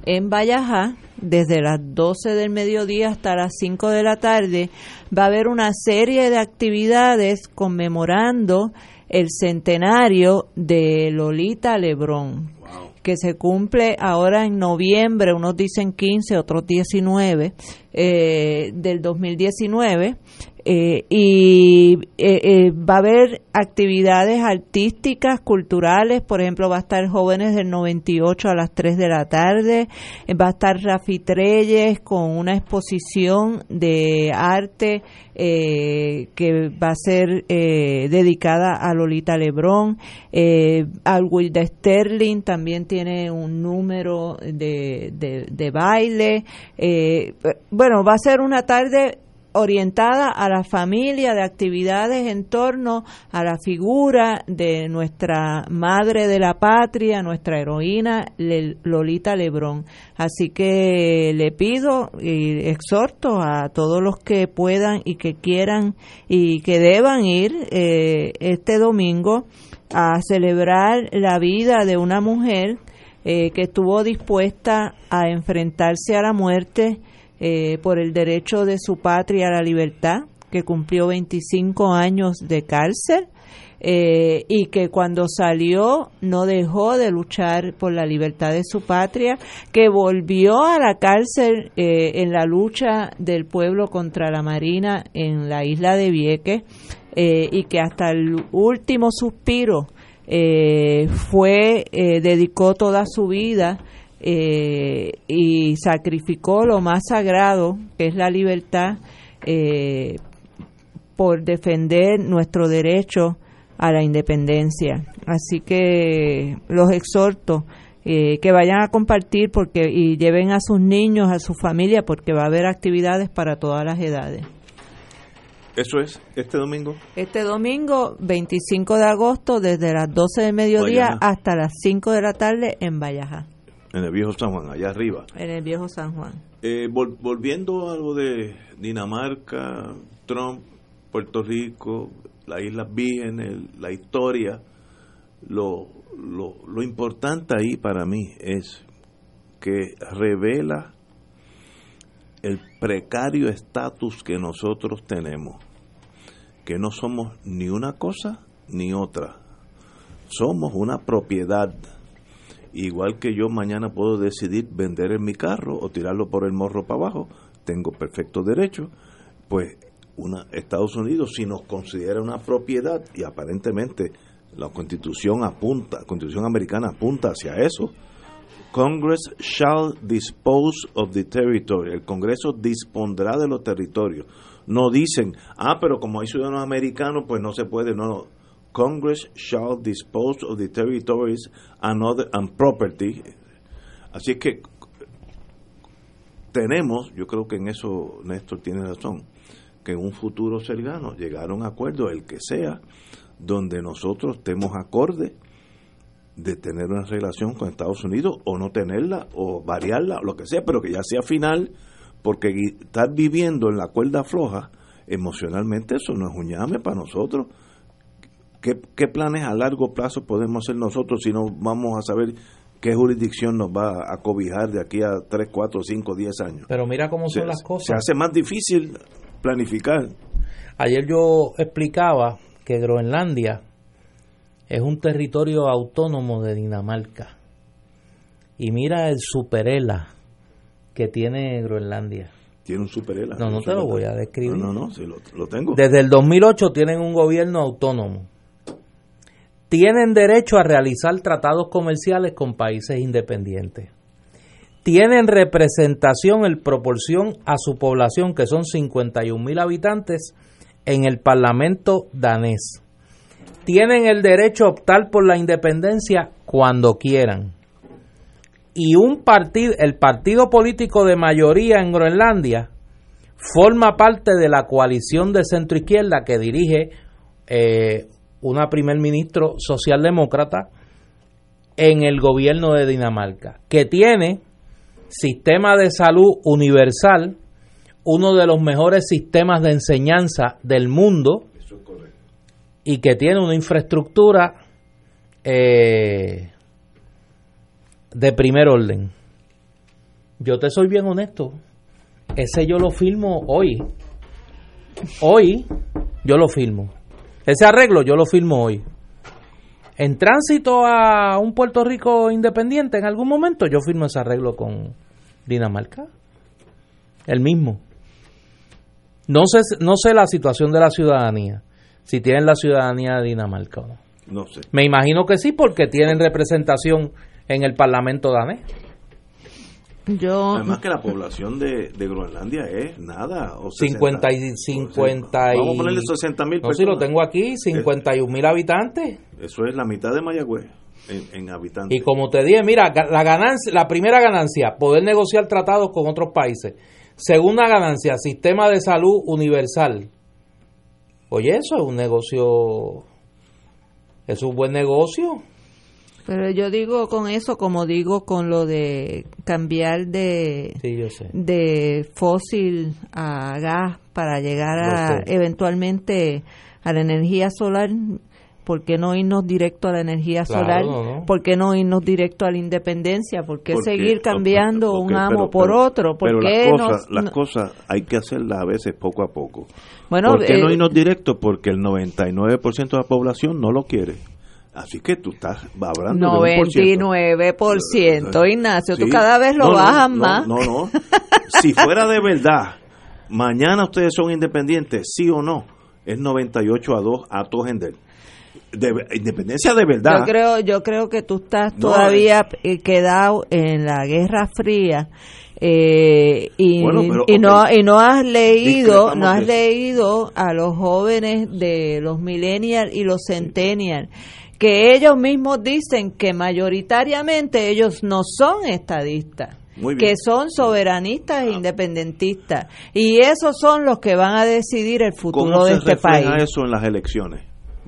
en Vallajá, desde las 12 del mediodía hasta las 5 de la tarde, va a haber una serie de actividades conmemorando el centenario de Lolita Lebrón que se cumple ahora en noviembre, unos dicen 15, otros 19, eh, del 2019. Eh, y eh, eh, va a haber actividades artísticas, culturales, por ejemplo, va a estar Jóvenes del 98 a las 3 de la tarde, va a estar Rafi Treyes con una exposición de arte que va a ser dedicada a Lolita Lebrón, eh, Alwilda Sterling también tiene un número de, de, de baile, bueno, va a ser una tarde orientada a la familia, de actividades en torno a la figura de nuestra madre de la patria, nuestra heroína Lolita Lebrón. Así que le pido y exhorto a todos los que puedan y que quieran y que deban ir eh, este domingo a celebrar la vida de una mujer eh, que estuvo dispuesta a enfrentarse a la muerte eh, por el derecho de su patria a la libertad, que cumplió 25 años de cárcel eh, y que cuando salió no dejó de luchar por la libertad de su patria, que volvió a la cárcel eh, en la lucha del pueblo contra la Marina en la isla de Vieques y que hasta el último suspiro fue dedicó toda su vida eh, y sacrificó lo más sagrado, que es la libertad, eh, por defender nuestro derecho a la independencia. Así que los exhorto eh, que vayan a compartir porque y lleven a sus niños, a su familia, porque va a haber actividades para todas las edades. Eso es, este domingo. Este domingo, 25 de agosto, desde las 12 del mediodía hasta las 5 de la tarde en Valleja. En el viejo San Juan, allá arriba. En el viejo San Juan. Eh, volviendo a algo de Dinamarca, Trump, Puerto Rico, las Islas Vírgenes, la historia, lo, lo, lo importante ahí para mí es que revela el precario estatus que nosotros tenemos, que no somos ni una cosa ni otra, somos una propiedad Igual que yo mañana puedo decidir vender en mi carro o tirarlo por el morro para abajo, tengo perfecto derecho, pues una, Estados Unidos si nos considera una propiedad y aparentemente la constitución apunta, la constitución americana apunta hacia eso, Congress shall dispose of the territory. El Congreso dispondrá de los territorios. No dicen, ah, pero como hay ciudadanos americanos, pues no se puede. No, Congress shall dispose of the territories and, other, and property. Así que tenemos, yo creo que en eso Néstor tiene razón, que en un futuro cercano llegar a un acuerdo, el que sea, donde nosotros estemos acorde de tener una relación con Estados Unidos o no tenerla o variarla o lo que sea, pero que ya sea final, porque estar viviendo en la cuerda floja emocionalmente eso no es un llame para nosotros. ¿Qué, ¿Qué planes a largo plazo podemos hacer nosotros si no vamos a saber qué jurisdicción nos va a cobijar de aquí a 3, 4, 5, 10 años? Pero mira cómo son las cosas. Se hace más difícil planificar. Ayer yo explicaba que Groenlandia es un territorio autónomo de Dinamarca. Y mira el superela que tiene Groenlandia. Tiene un superela. No, no te lo voy a describir. No, no, no, sí, lo, lo tengo. Desde el 2008 tienen un gobierno autónomo. Tienen derecho a realizar tratados comerciales con países independientes. Tienen representación en proporción a su población, que son 51 mil habitantes, en el Parlamento danés. Tienen el derecho a optar por la independencia cuando quieran. Y un partido, el partido político de mayoría en Groenlandia, forma parte de la coalición de centro izquierda que dirige eh, una primer ministro socialdemócrata en el gobierno de Dinamarca, que tiene sistema de salud universal, uno de los mejores sistemas de enseñanza del mundo y que tiene una infraestructura eh, de primer orden. Yo te soy bien honesto, ese yo lo filmo hoy. Hoy yo lo filmo. Ese arreglo yo lo firmo hoy. En tránsito a un Puerto Rico independiente, en algún momento yo firmo ese arreglo con Dinamarca. El mismo. No sé, no sé la situación de la ciudadanía, si tienen la ciudadanía de Dinamarca o no. No sé. Me imagino que sí, porque tienen representación en el Parlamento danés. Yo, Además que la población de, de Groenlandia es nada. O 50 y 60. 50 y... Vamos a ponerle 60 mil No, si lo tengo aquí, 51 mil habitantes. Eso es la mitad de Mayagüez en, en habitantes. Y como te dije, mira, la ganancia, la primera ganancia, poder negociar tratados con otros países. Segunda ganancia, sistema de salud universal. Oye, eso es un negocio, es un buen negocio. Pero yo digo con eso como digo con lo de cambiar de, Sí, yo sé. de fósil a gas para llegar a eventualmente a la energía solar. ¿Por qué no irnos directo a la energía Claro, solar? no, no. ¿Por qué no irnos directo a la independencia? ¿Por qué Porque- seguir cambiando ok, un amo pero- por pero- otro? ¿Por pero qué las no- cosas, las no- cosas hay que hacerlas a veces poco a poco. Bueno, ¿Por qué no eh, irnos directo? Porque el 99% de la población no lo quiere. Así que tú estás hablando de un por ciento. 99%, Ignacio, tú Sí. cada vez lo No, bajas no, más. No, no. si fuera de verdad, mañana ustedes son independientes, sí o no, es 98 a 2 a todo gender. De, independencia de verdad. Yo creo, yo creo que tú estás No, todavía eh, quedado en la Guerra Fría eh, y, Bueno, pero, y no y no has leído, no has leído a los jóvenes de los millennials y los centennials que ellos mismos dicen que mayoritariamente ellos no son estadistas. Que son soberanistas e independentistas y esos son los que van a decidir el futuro ¿Cómo de este país. eso en las elecciones?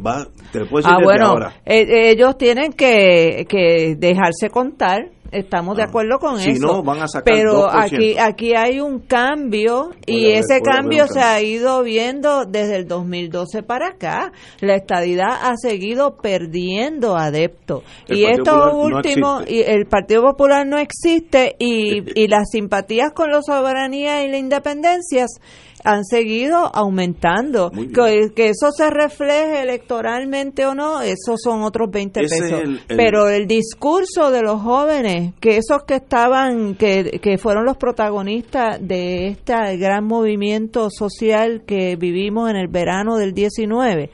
Va, te lo puedo decir Ah, bueno, ahora. eh, ellos tienen que, que dejarse contar. Estamos de Ah, acuerdo con si eso. no, van a sacar Pero 2%. aquí aquí hay un cambio y ese cambio se ha ido viendo desde el 2012 para acá. La estadidad ha seguido perdiendo adeptos. Y esto Popular último, y el Partido Popular no existe y, y las simpatías con la soberanía y las independencias han seguido aumentando. Que, que eso se refleje electoralmente o no, esos son otros 20 Ese es pesos. el- el- Pero el discurso de los jóvenes, que esos que estaban, que, que fueron los protagonistas de este gran movimiento social que vivimos en el verano del 19,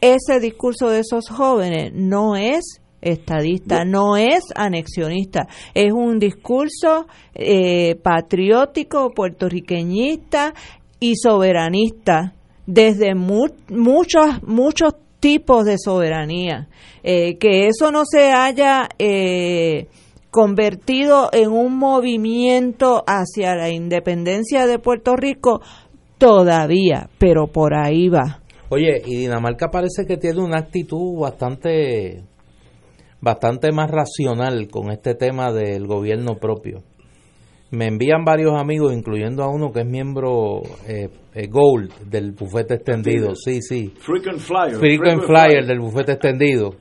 ese discurso de esos jóvenes no es estadista, no es anexionista, es un discurso eh, patriótico, puertorriqueñista y soberanista desde mu- muchos muchos tipos de soberanía, Eh, que eso no se haya eh, convertido en un movimiento hacia la independencia de Puerto Rico todavía, pero por ahí va. Oye, y Dinamarca parece que tiene una actitud bastante bastante más racional con este tema del gobierno propio. Me envían varios amigos, incluyendo a uno que es miembro eh, eh, Gold del bufete extendido. Sí, sí. Frequent Flyer. Frequent Flyer del bufete extendido.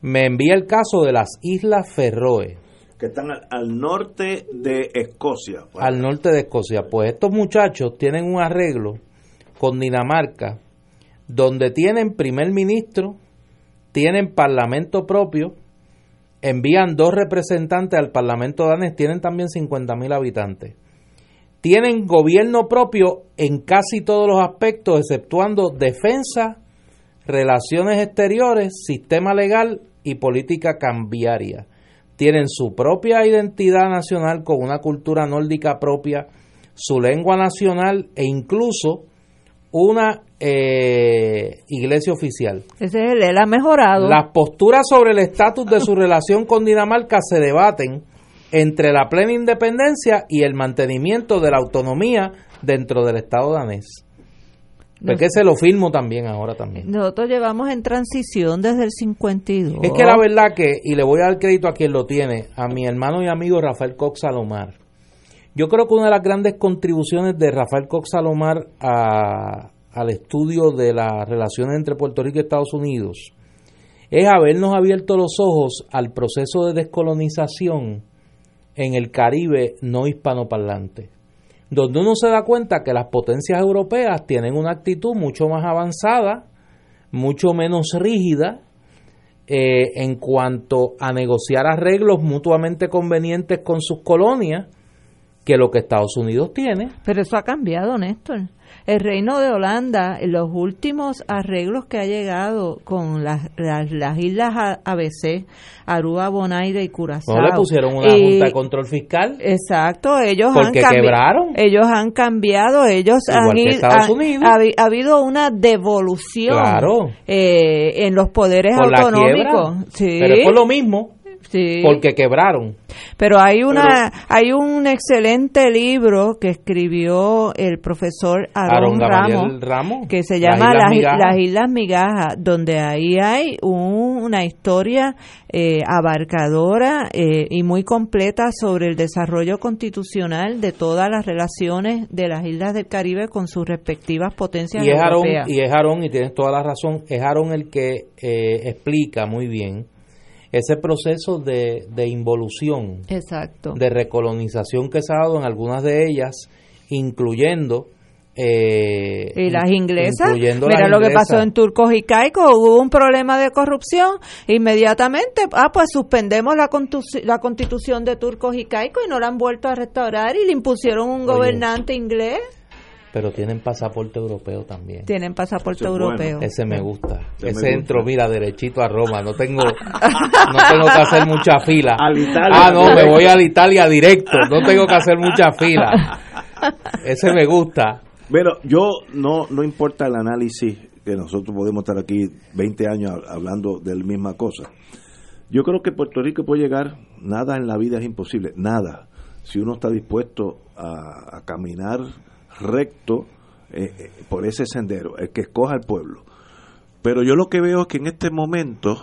Me envía el caso de las Islas Ferroe. Que están al, al norte de Escocia. Al norte de Escocia. Pues estos muchachos tienen un arreglo con Dinamarca, donde tienen primer ministro, tienen parlamento propio, envían dos representantes al parlamento danés, tienen también 50 mil habitantes. Tienen gobierno propio en casi todos los aspectos, exceptuando defensa, relaciones exteriores, sistema legal y política cambiaria. Tienen su propia identidad nacional con una cultura nórdica propia, su lengua nacional e incluso una eh, iglesia oficial. Ese es el, él ha mejorado. Las posturas sobre el estatus de su (laughs) relación con Dinamarca se debaten entre la plena independencia y el mantenimiento de la autonomía dentro del Estado danés. Porque se lo firmo también ahora también. Nosotros llevamos en transición desde el 52. Es que la verdad que, y le voy a dar crédito a quien lo tiene, a mi hermano y amigo Rafael Cox Salomar. Yo creo que una de las grandes contribuciones de Rafael Cox Salomar a, al estudio de las relaciones entre Puerto Rico y Estados Unidos es habernos abierto los ojos al proceso de descolonización en el Caribe no hispanoparlante, donde uno se da cuenta que las potencias europeas tienen una actitud mucho más avanzada, mucho menos rígida eh, en cuanto a negociar arreglos mutuamente convenientes con sus colonias que lo que Estados Unidos tiene. Pero eso ha cambiado, Néstor. El Reino de Holanda, en los últimos arreglos que ha llegado con las, las, las islas ABC, Aruba, Bonaire y Curazao. No le pusieron una Y- junta de control fiscal. Exacto, ellos Porque han quebraron. Ellos han cambiado, ellos Igual han que ido- Estados ha- Unidos. Ha, habi- ha habido una devolución Claro. eh, en los poderes Por autonómicos. Sí, Pero es por lo mismo, sí. porque quebraron. Pero hay una hay un excelente libro que escribió el profesor Aaron Aaron Ramos Ramos. que se Las llama Islas Las, Migajas. Las Islas Migajas, donde ahí hay un- una historia eh, abarcadora eh, y muy completa sobre el desarrollo constitucional de todas las relaciones de las islas del Caribe con sus respectivas potencias Y es europeas. y es Aarón, y tienes toda la razón, es Aarón el que eh, explica muy bien ese proceso de, de involución, Exacto. de recolonización que se ha dado en algunas de ellas, incluyendo... eh, Y las inglesas, incluyendo mira las lo que pasó en Turcos y Caicos, hubo un problema de corrupción, inmediatamente, ah, pues suspendemos la, la constitución de Turcos y Caicos y no la han vuelto a restaurar y le impusieron un Oye. gobernante inglés. Pero tienen pasaporte europeo también. Tienen pasaporte Eso es bueno. europeo. Ese me gusta. Ese me Ese gusta. entro, mira, derechito a Roma. No tengo, no tengo que hacer mucha fila. (laughs) Al Italia. Ah, no, me voy al Italia directo. No tengo que hacer mucha fila. Ese me gusta. Pero yo no, no importa el análisis, que nosotros podemos estar aquí 20 años hab- hablando de la misma cosa. Yo creo que Puerto Rico puede llegar, nada en la vida es imposible, nada. Si uno está dispuesto a, a caminar recto eh, eh, por ese sendero, el que escoja el pueblo. Pero yo lo que veo es que en este momento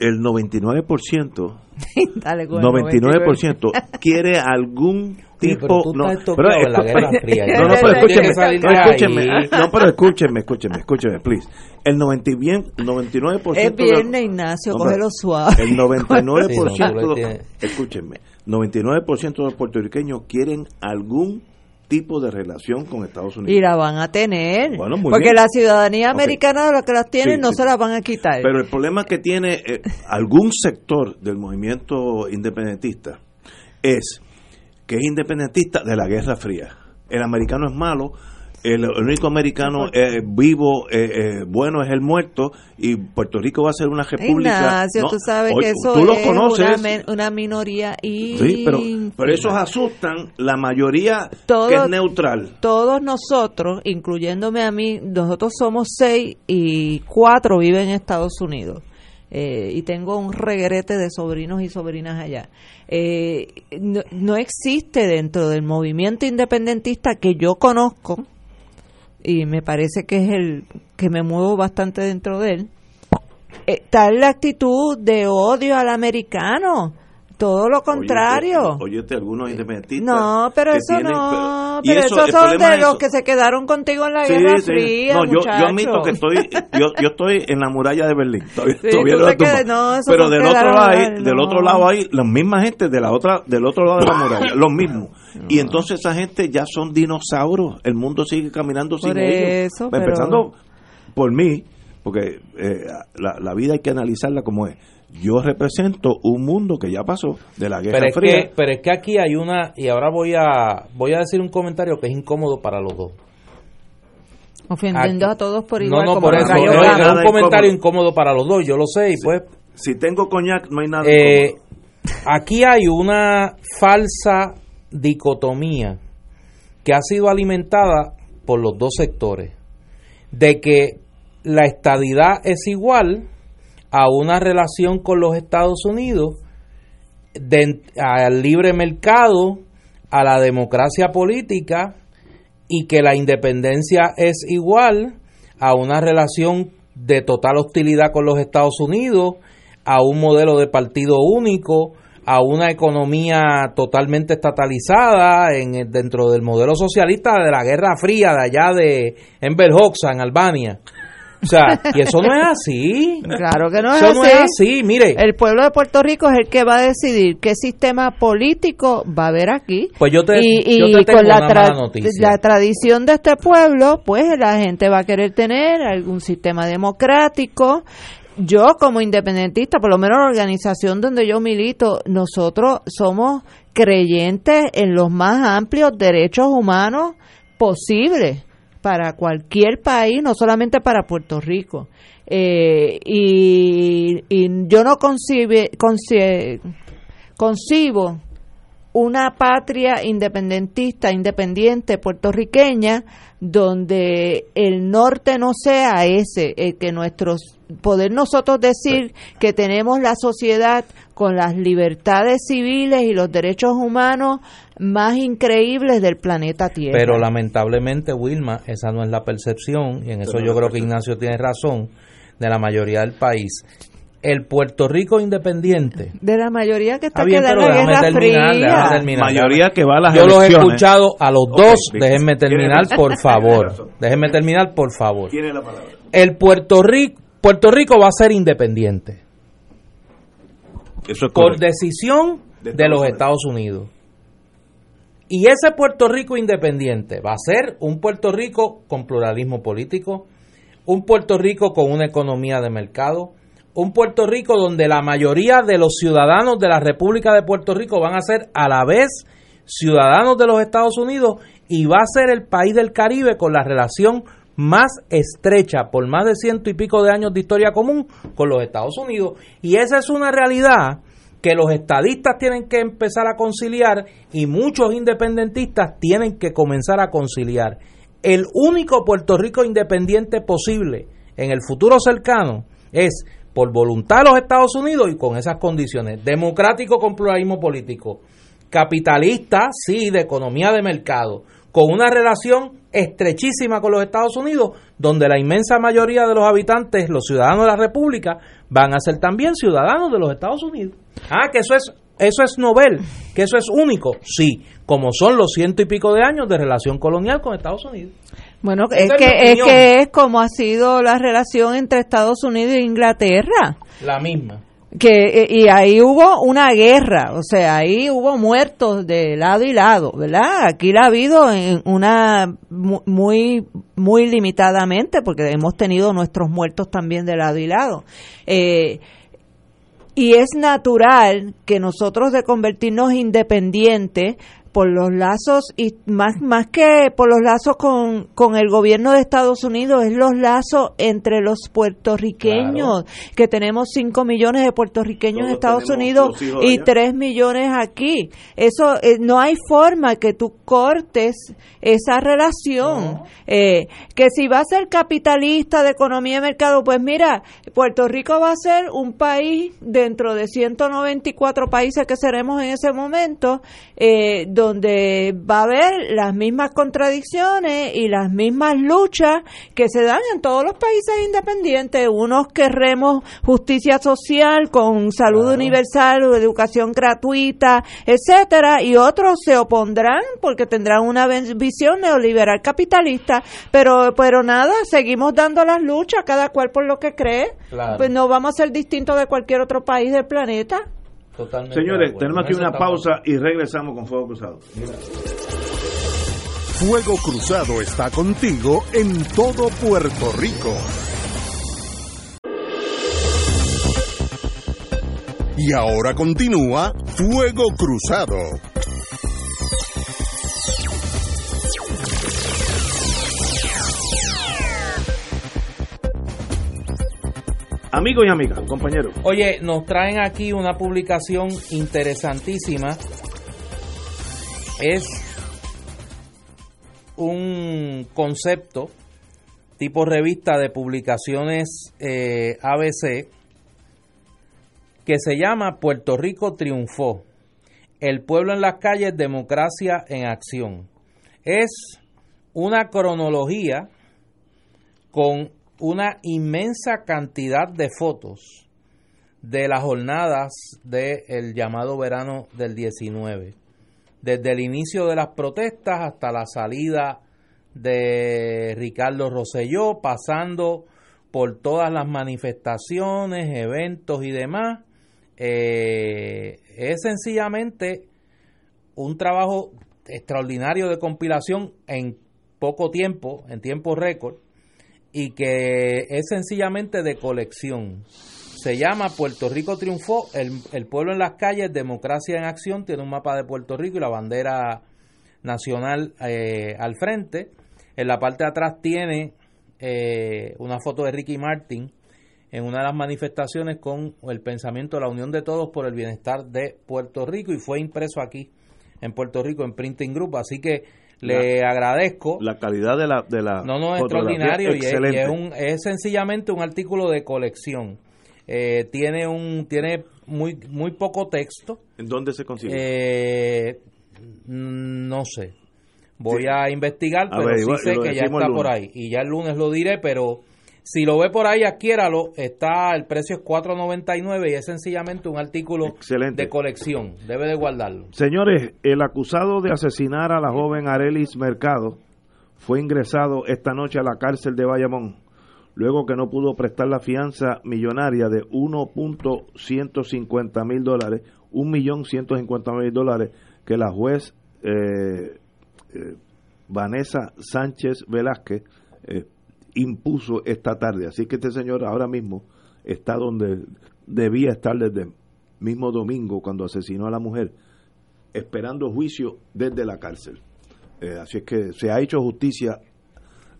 el 99%, (laughs) Dale, con el 99% quiere algún Sí, tipo pero tú no, tocado en la (laughs) Fría. no, no, pero escúcheme, no, escúcheme, no, pero escúcheme, escúcheme, escúcheme, please. El 90 y bien, 99% Es de- viernes, Ignacio, No, cógelo pero suave. El 99%, Sí, no, 99% (laughs) de los puertorriqueños quieren algún tipo de relación con Estados Unidos. Y la van a tener. Bueno, porque bien. la ciudadanía americana de los que las tienen Sí, no sí. se la van a quitar. Pero el problema que tiene eh, algún sector del movimiento independentista es que es independentista de la Guerra Fría. El americano es malo, el, único americano eh, vivo, eh, eh, bueno es el muerto, y Puerto Rico va a ser una república. Ignacio, No, tú sabes que eso tú es conoces. una, minoría y Sí, pero, pero esos asustan la mayoría que es neutral. todos nosotros, incluyéndome a mí, nosotros somos seis y cuatro viven en Estados Unidos. Eh, y tengo un regrete de sobrinos y sobrinas allá. Eh, no, no existe dentro del movimiento independentista que yo conozco y me parece que es el que me muevo bastante dentro de él, eh, tal la actitud de odio al americano. Todo lo contrario. Oye, algunos independentistas. No, pero eso no. Pero, esos son de los que se quedaron contigo en la Guerra Fría. No, yo, yo, admito que estoy, yo, yo estoy en la muralla de Berlín. Todavía, no, pero del otro lado, hay, del otro lado hay la misma gente de la otra, del otro lado de la muralla, los mismos. Y entonces esa gente ya son dinosaurios. El mundo sigue caminando sin ellos. Empezando por mí, porque eh, la, la vida hay que analizarla como es yo represento un mundo que ya pasó de la Guerra pero Fría. Que, pero es que aquí hay una, y ahora voy a, voy a decir un comentario que es incómodo para los dos. Ofendiendo a todos por igual. No, no, por eso. es un comentario incómodo. para los dos, yo lo sé, y pues... Si tengo coñac, no hay nada eh, Aquí hay una falsa dicotomía que ha sido alimentada por los dos sectores, de que la estadidad es igual a una relación con los Estados Unidos, al libre mercado, a la democracia política y que la independencia es igual a una relación de total hostilidad con los Estados Unidos, a un modelo de partido único, a una economía totalmente estatalizada en, dentro del modelo socialista de la Guerra Fría de allá de Hoxha en Albania. O sea, y eso no es así. Claro que no es eso así. no es así, mire. El pueblo de Puerto Rico es el que va a decidir qué sistema político va a haber aquí. Pues yo te, y, yo con la, la tradición de este pueblo, pues la gente va a querer tener algún sistema democrático. Yo como independentista, por lo menos la organización donde yo milito, nosotros somos creyentes en los más amplios derechos humanos posibles para cualquier país, no solamente para Puerto Rico. Eh, y, yo no concibe, concibo una patria independentista, independiente, puertorriqueña, donde el norte no sea ese, que nuestros, poder nosotros decir que tenemos la sociedad con las libertades civiles y los derechos humanos más increíbles del planeta Tierra. Pero lamentablemente, Wilma, esa no es la percepción, y en eso yo creo que Ignacio tiene razón, de la mayoría del país. El Puerto Rico independiente. De la mayoría que está, en la Guerra Fría. Mayoría que va a las Yo los he escuchado a los dos. Déjenme terminar, por favor. Déjenme terminar, por favor. El Puerto Rico, Puerto Rico va a ser independiente por decisión de, los Estados Unidos. Y ese Puerto Rico independiente va a ser un Puerto Rico con pluralismo político, un Puerto Rico con una economía de mercado, un Puerto Rico donde la mayoría de los ciudadanos de la República de Puerto Rico van a ser a la vez ciudadanos de los Estados Unidos y va a ser el país del Caribe con la relación más estrecha por más de ciento y pico de años de historia común con los Estados Unidos. Y esa es una realidad que los estadistas tienen que empezar a conciliar y muchos independentistas tienen que comenzar a conciliar. El único Puerto Rico independiente posible en el futuro cercano es por voluntad de los Estados Unidos y con esas condiciones. Democrático con pluralismo político. Capitalista, sí, de economía de mercado con una relación estrechísima con los Estados Unidos, donde la inmensa mayoría de los habitantes, los ciudadanos de la República, van a ser también ciudadanos de los Estados Unidos. Ah, que eso es eso es novel, que eso es único, sí, como son los ciento y pico de años de relación colonial con Estados Unidos. Bueno, es, que, es que es como ha sido la relación entre Estados Unidos e Inglaterra. La misma que y ahí hubo una guerra, o sea, ahí hubo muertos de lado y lado, ¿verdad? Aquí la ha habido en una muy muy limitadamente porque hemos tenido nuestros muertos también de lado y lado. Eh, y es natural que nosotros de convertirnos independientes por los lazos y más más que por los lazos con, con el gobierno de Estados Unidos es los lazos entre los puertorriqueños que tenemos 5 millones de puertorriqueños en Estados Unidos y 3 millones aquí. Eso eh, no hay forma que tú cortes esa relación. Eh, que si va a ser capitalista de economía de mercado pues mira Puerto Rico va a ser un país dentro de 194 países que seremos en ese momento eh, donde va a haber las mismas contradicciones y las mismas luchas que se dan en todos los países independientes. Unos querremos justicia social con salud universal, educación gratuita, etcétera, y otros se opondrán porque tendrán una visión neoliberal capitalista, pero pero nada, seguimos dando las luchas cada cual por lo que cree. Pues no vamos a ser distintos de cualquier otro país del planeta. Señores, tenemos aquí una pausa y regresamos con Fuego Cruzado. Fuego Cruzado está contigo en todo Puerto Rico. Y ahora continúa Fuego Cruzado. Amigos y amigas, compañeros. Oye, nos traen aquí una publicación interesantísima. Es un concepto tipo revista de publicaciones eh, ABC que se llama Puerto Rico triunfó. El pueblo en las calles, democracia en acción. Es una cronología con una inmensa cantidad de fotos de las jornadas del llamado verano del 19. Desde el inicio de las protestas hasta la salida de Ricardo Rosselló, pasando por todas las manifestaciones, eventos y demás. Eh, es sencillamente un trabajo extraordinario de compilación en poco tiempo, en tiempo récord, y que es sencillamente de colección. Se llama Puerto Rico triunfó, el, pueblo en las calles, democracia en acción, tiene un mapa de Puerto Rico y la bandera nacional eh, al frente. En la parte de atrás tiene eh, una foto de Ricky Martin en una de las manifestaciones con el pensamiento de la unión de todos por el bienestar de Puerto Rico y fue impreso aquí en Puerto Rico en Printing Group. Así que le agradezco. La calidad de la. De la no, no, es extraordinario y, es, un, es, sencillamente un artículo de colección. Eh, tiene un tiene muy muy poco texto. ¿En dónde se consigue? Eh, no sé. Voy a investigar, pero sí sé que ya está por ahí. Y ya el lunes lo diré, pero si lo ve por ahí, adquiéralo. Está, el precio es 4.99 y es sencillamente un artículo de colección. Debe de guardarlo. Señores, el acusado de asesinar a la joven Arelis Mercado fue ingresado esta noche a la cárcel de Bayamón, luego que no pudo prestar la fianza millonaria de 1.150 mil dólares, 1.150 mil dólares que la juez eh, eh, Vanessa Sánchez Velázquez eh, impuso esta tarde. Así que este señor ahora mismo está donde debía estar desde el mismo domingo cuando asesinó a la mujer, esperando juicio desde la cárcel. Eh, así es que se ha hecho justicia.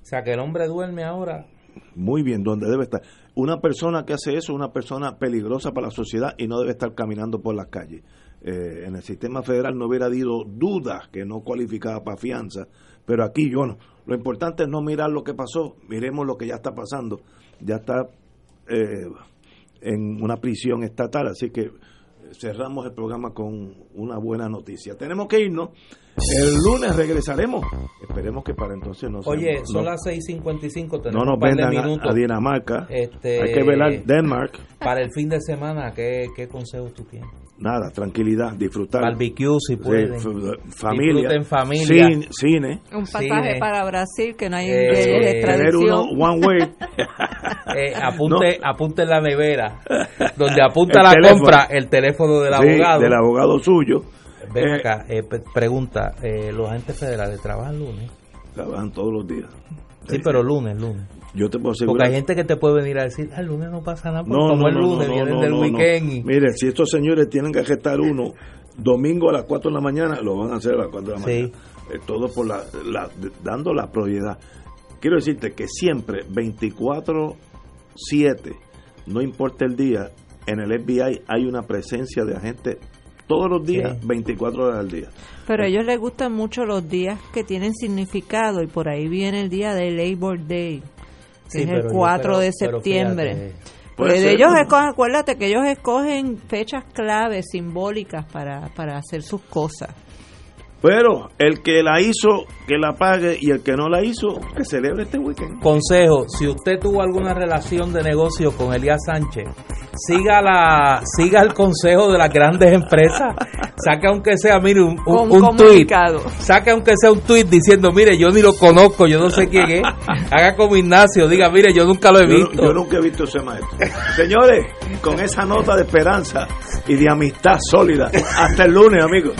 O sea, que el hombre duerme ahora. Muy bien, donde debe estar. Una persona que hace eso es una persona peligrosa para la sociedad y no debe estar caminando por las calles. Eh, en el sistema federal no hubiera habido dudas que no cualificaba para fianza, pero aquí yo no. Lo importante es no mirar lo que pasó, miremos lo que ya está pasando. Ya está eh, en una prisión estatal, así que cerramos el programa con una buena noticia. Tenemos que irnos. El lunes regresaremos. Esperemos que para entonces no Oye, son las 6:55. Tenemos no nos vendan a, Dinamarca. Este, Hay que velar Denmark. Para el fin de semana, ¿qué, qué consejos tú tienes? Nada, tranquilidad, disfrutar. Barbecue si pueden. familia. en familia. Cine, Un pasaje para Brasil que no hay eh, Tener uno one way. (laughs) eh, apunte, apunte en la nevera. (laughs) Donde apunta la compra el teléfono del abogado. del abogado suyo. Ven eh, acá, eh, pregunta, eh, ¿los agentes federales trabajan lunes? Trabajan todos los días. Sí, pero lunes, lunes. Yo te puedo Porque hay gente que te puede venir a decir, el lunes no pasa nada, no, como el lunes vienen del weekend. Mire, si estos señores tienen que gestar uno domingo a las 4 de la mañana, lo van a hacer a las 4 de la mañana. todo por la, dando la prioridad. Quiero decirte que siempre 24-7, no importa el día, en el FBI hay una presencia de agentes todos los días, 24 horas al día. Pero a ellos les gustan mucho los días que tienen significado y por ahí viene el día de Labor Day, que es el 4 de septiembre. Pues ellos escogen, acuérdate que ellos escogen fechas claves, simbólicas para, para hacer sus cosas. Pero el que la hizo, que la pague y el que no la hizo, que celebre este weekend. Consejo, si usted tuvo alguna relación de negocio con Elías Sánchez, siga la siga el consejo de las grandes empresas. Saca aunque sea, mire, un, un, Un tweet. Saca aunque sea un tweet diciendo, mire, yo ni lo conozco, yo no sé quién es. Haga como Ignacio, diga, mire, yo nunca lo he Yo, visto. yo nunca he visto ese maestro. Señores, con esa nota de esperanza y de amistad sólida. Hasta el lunes, amigos.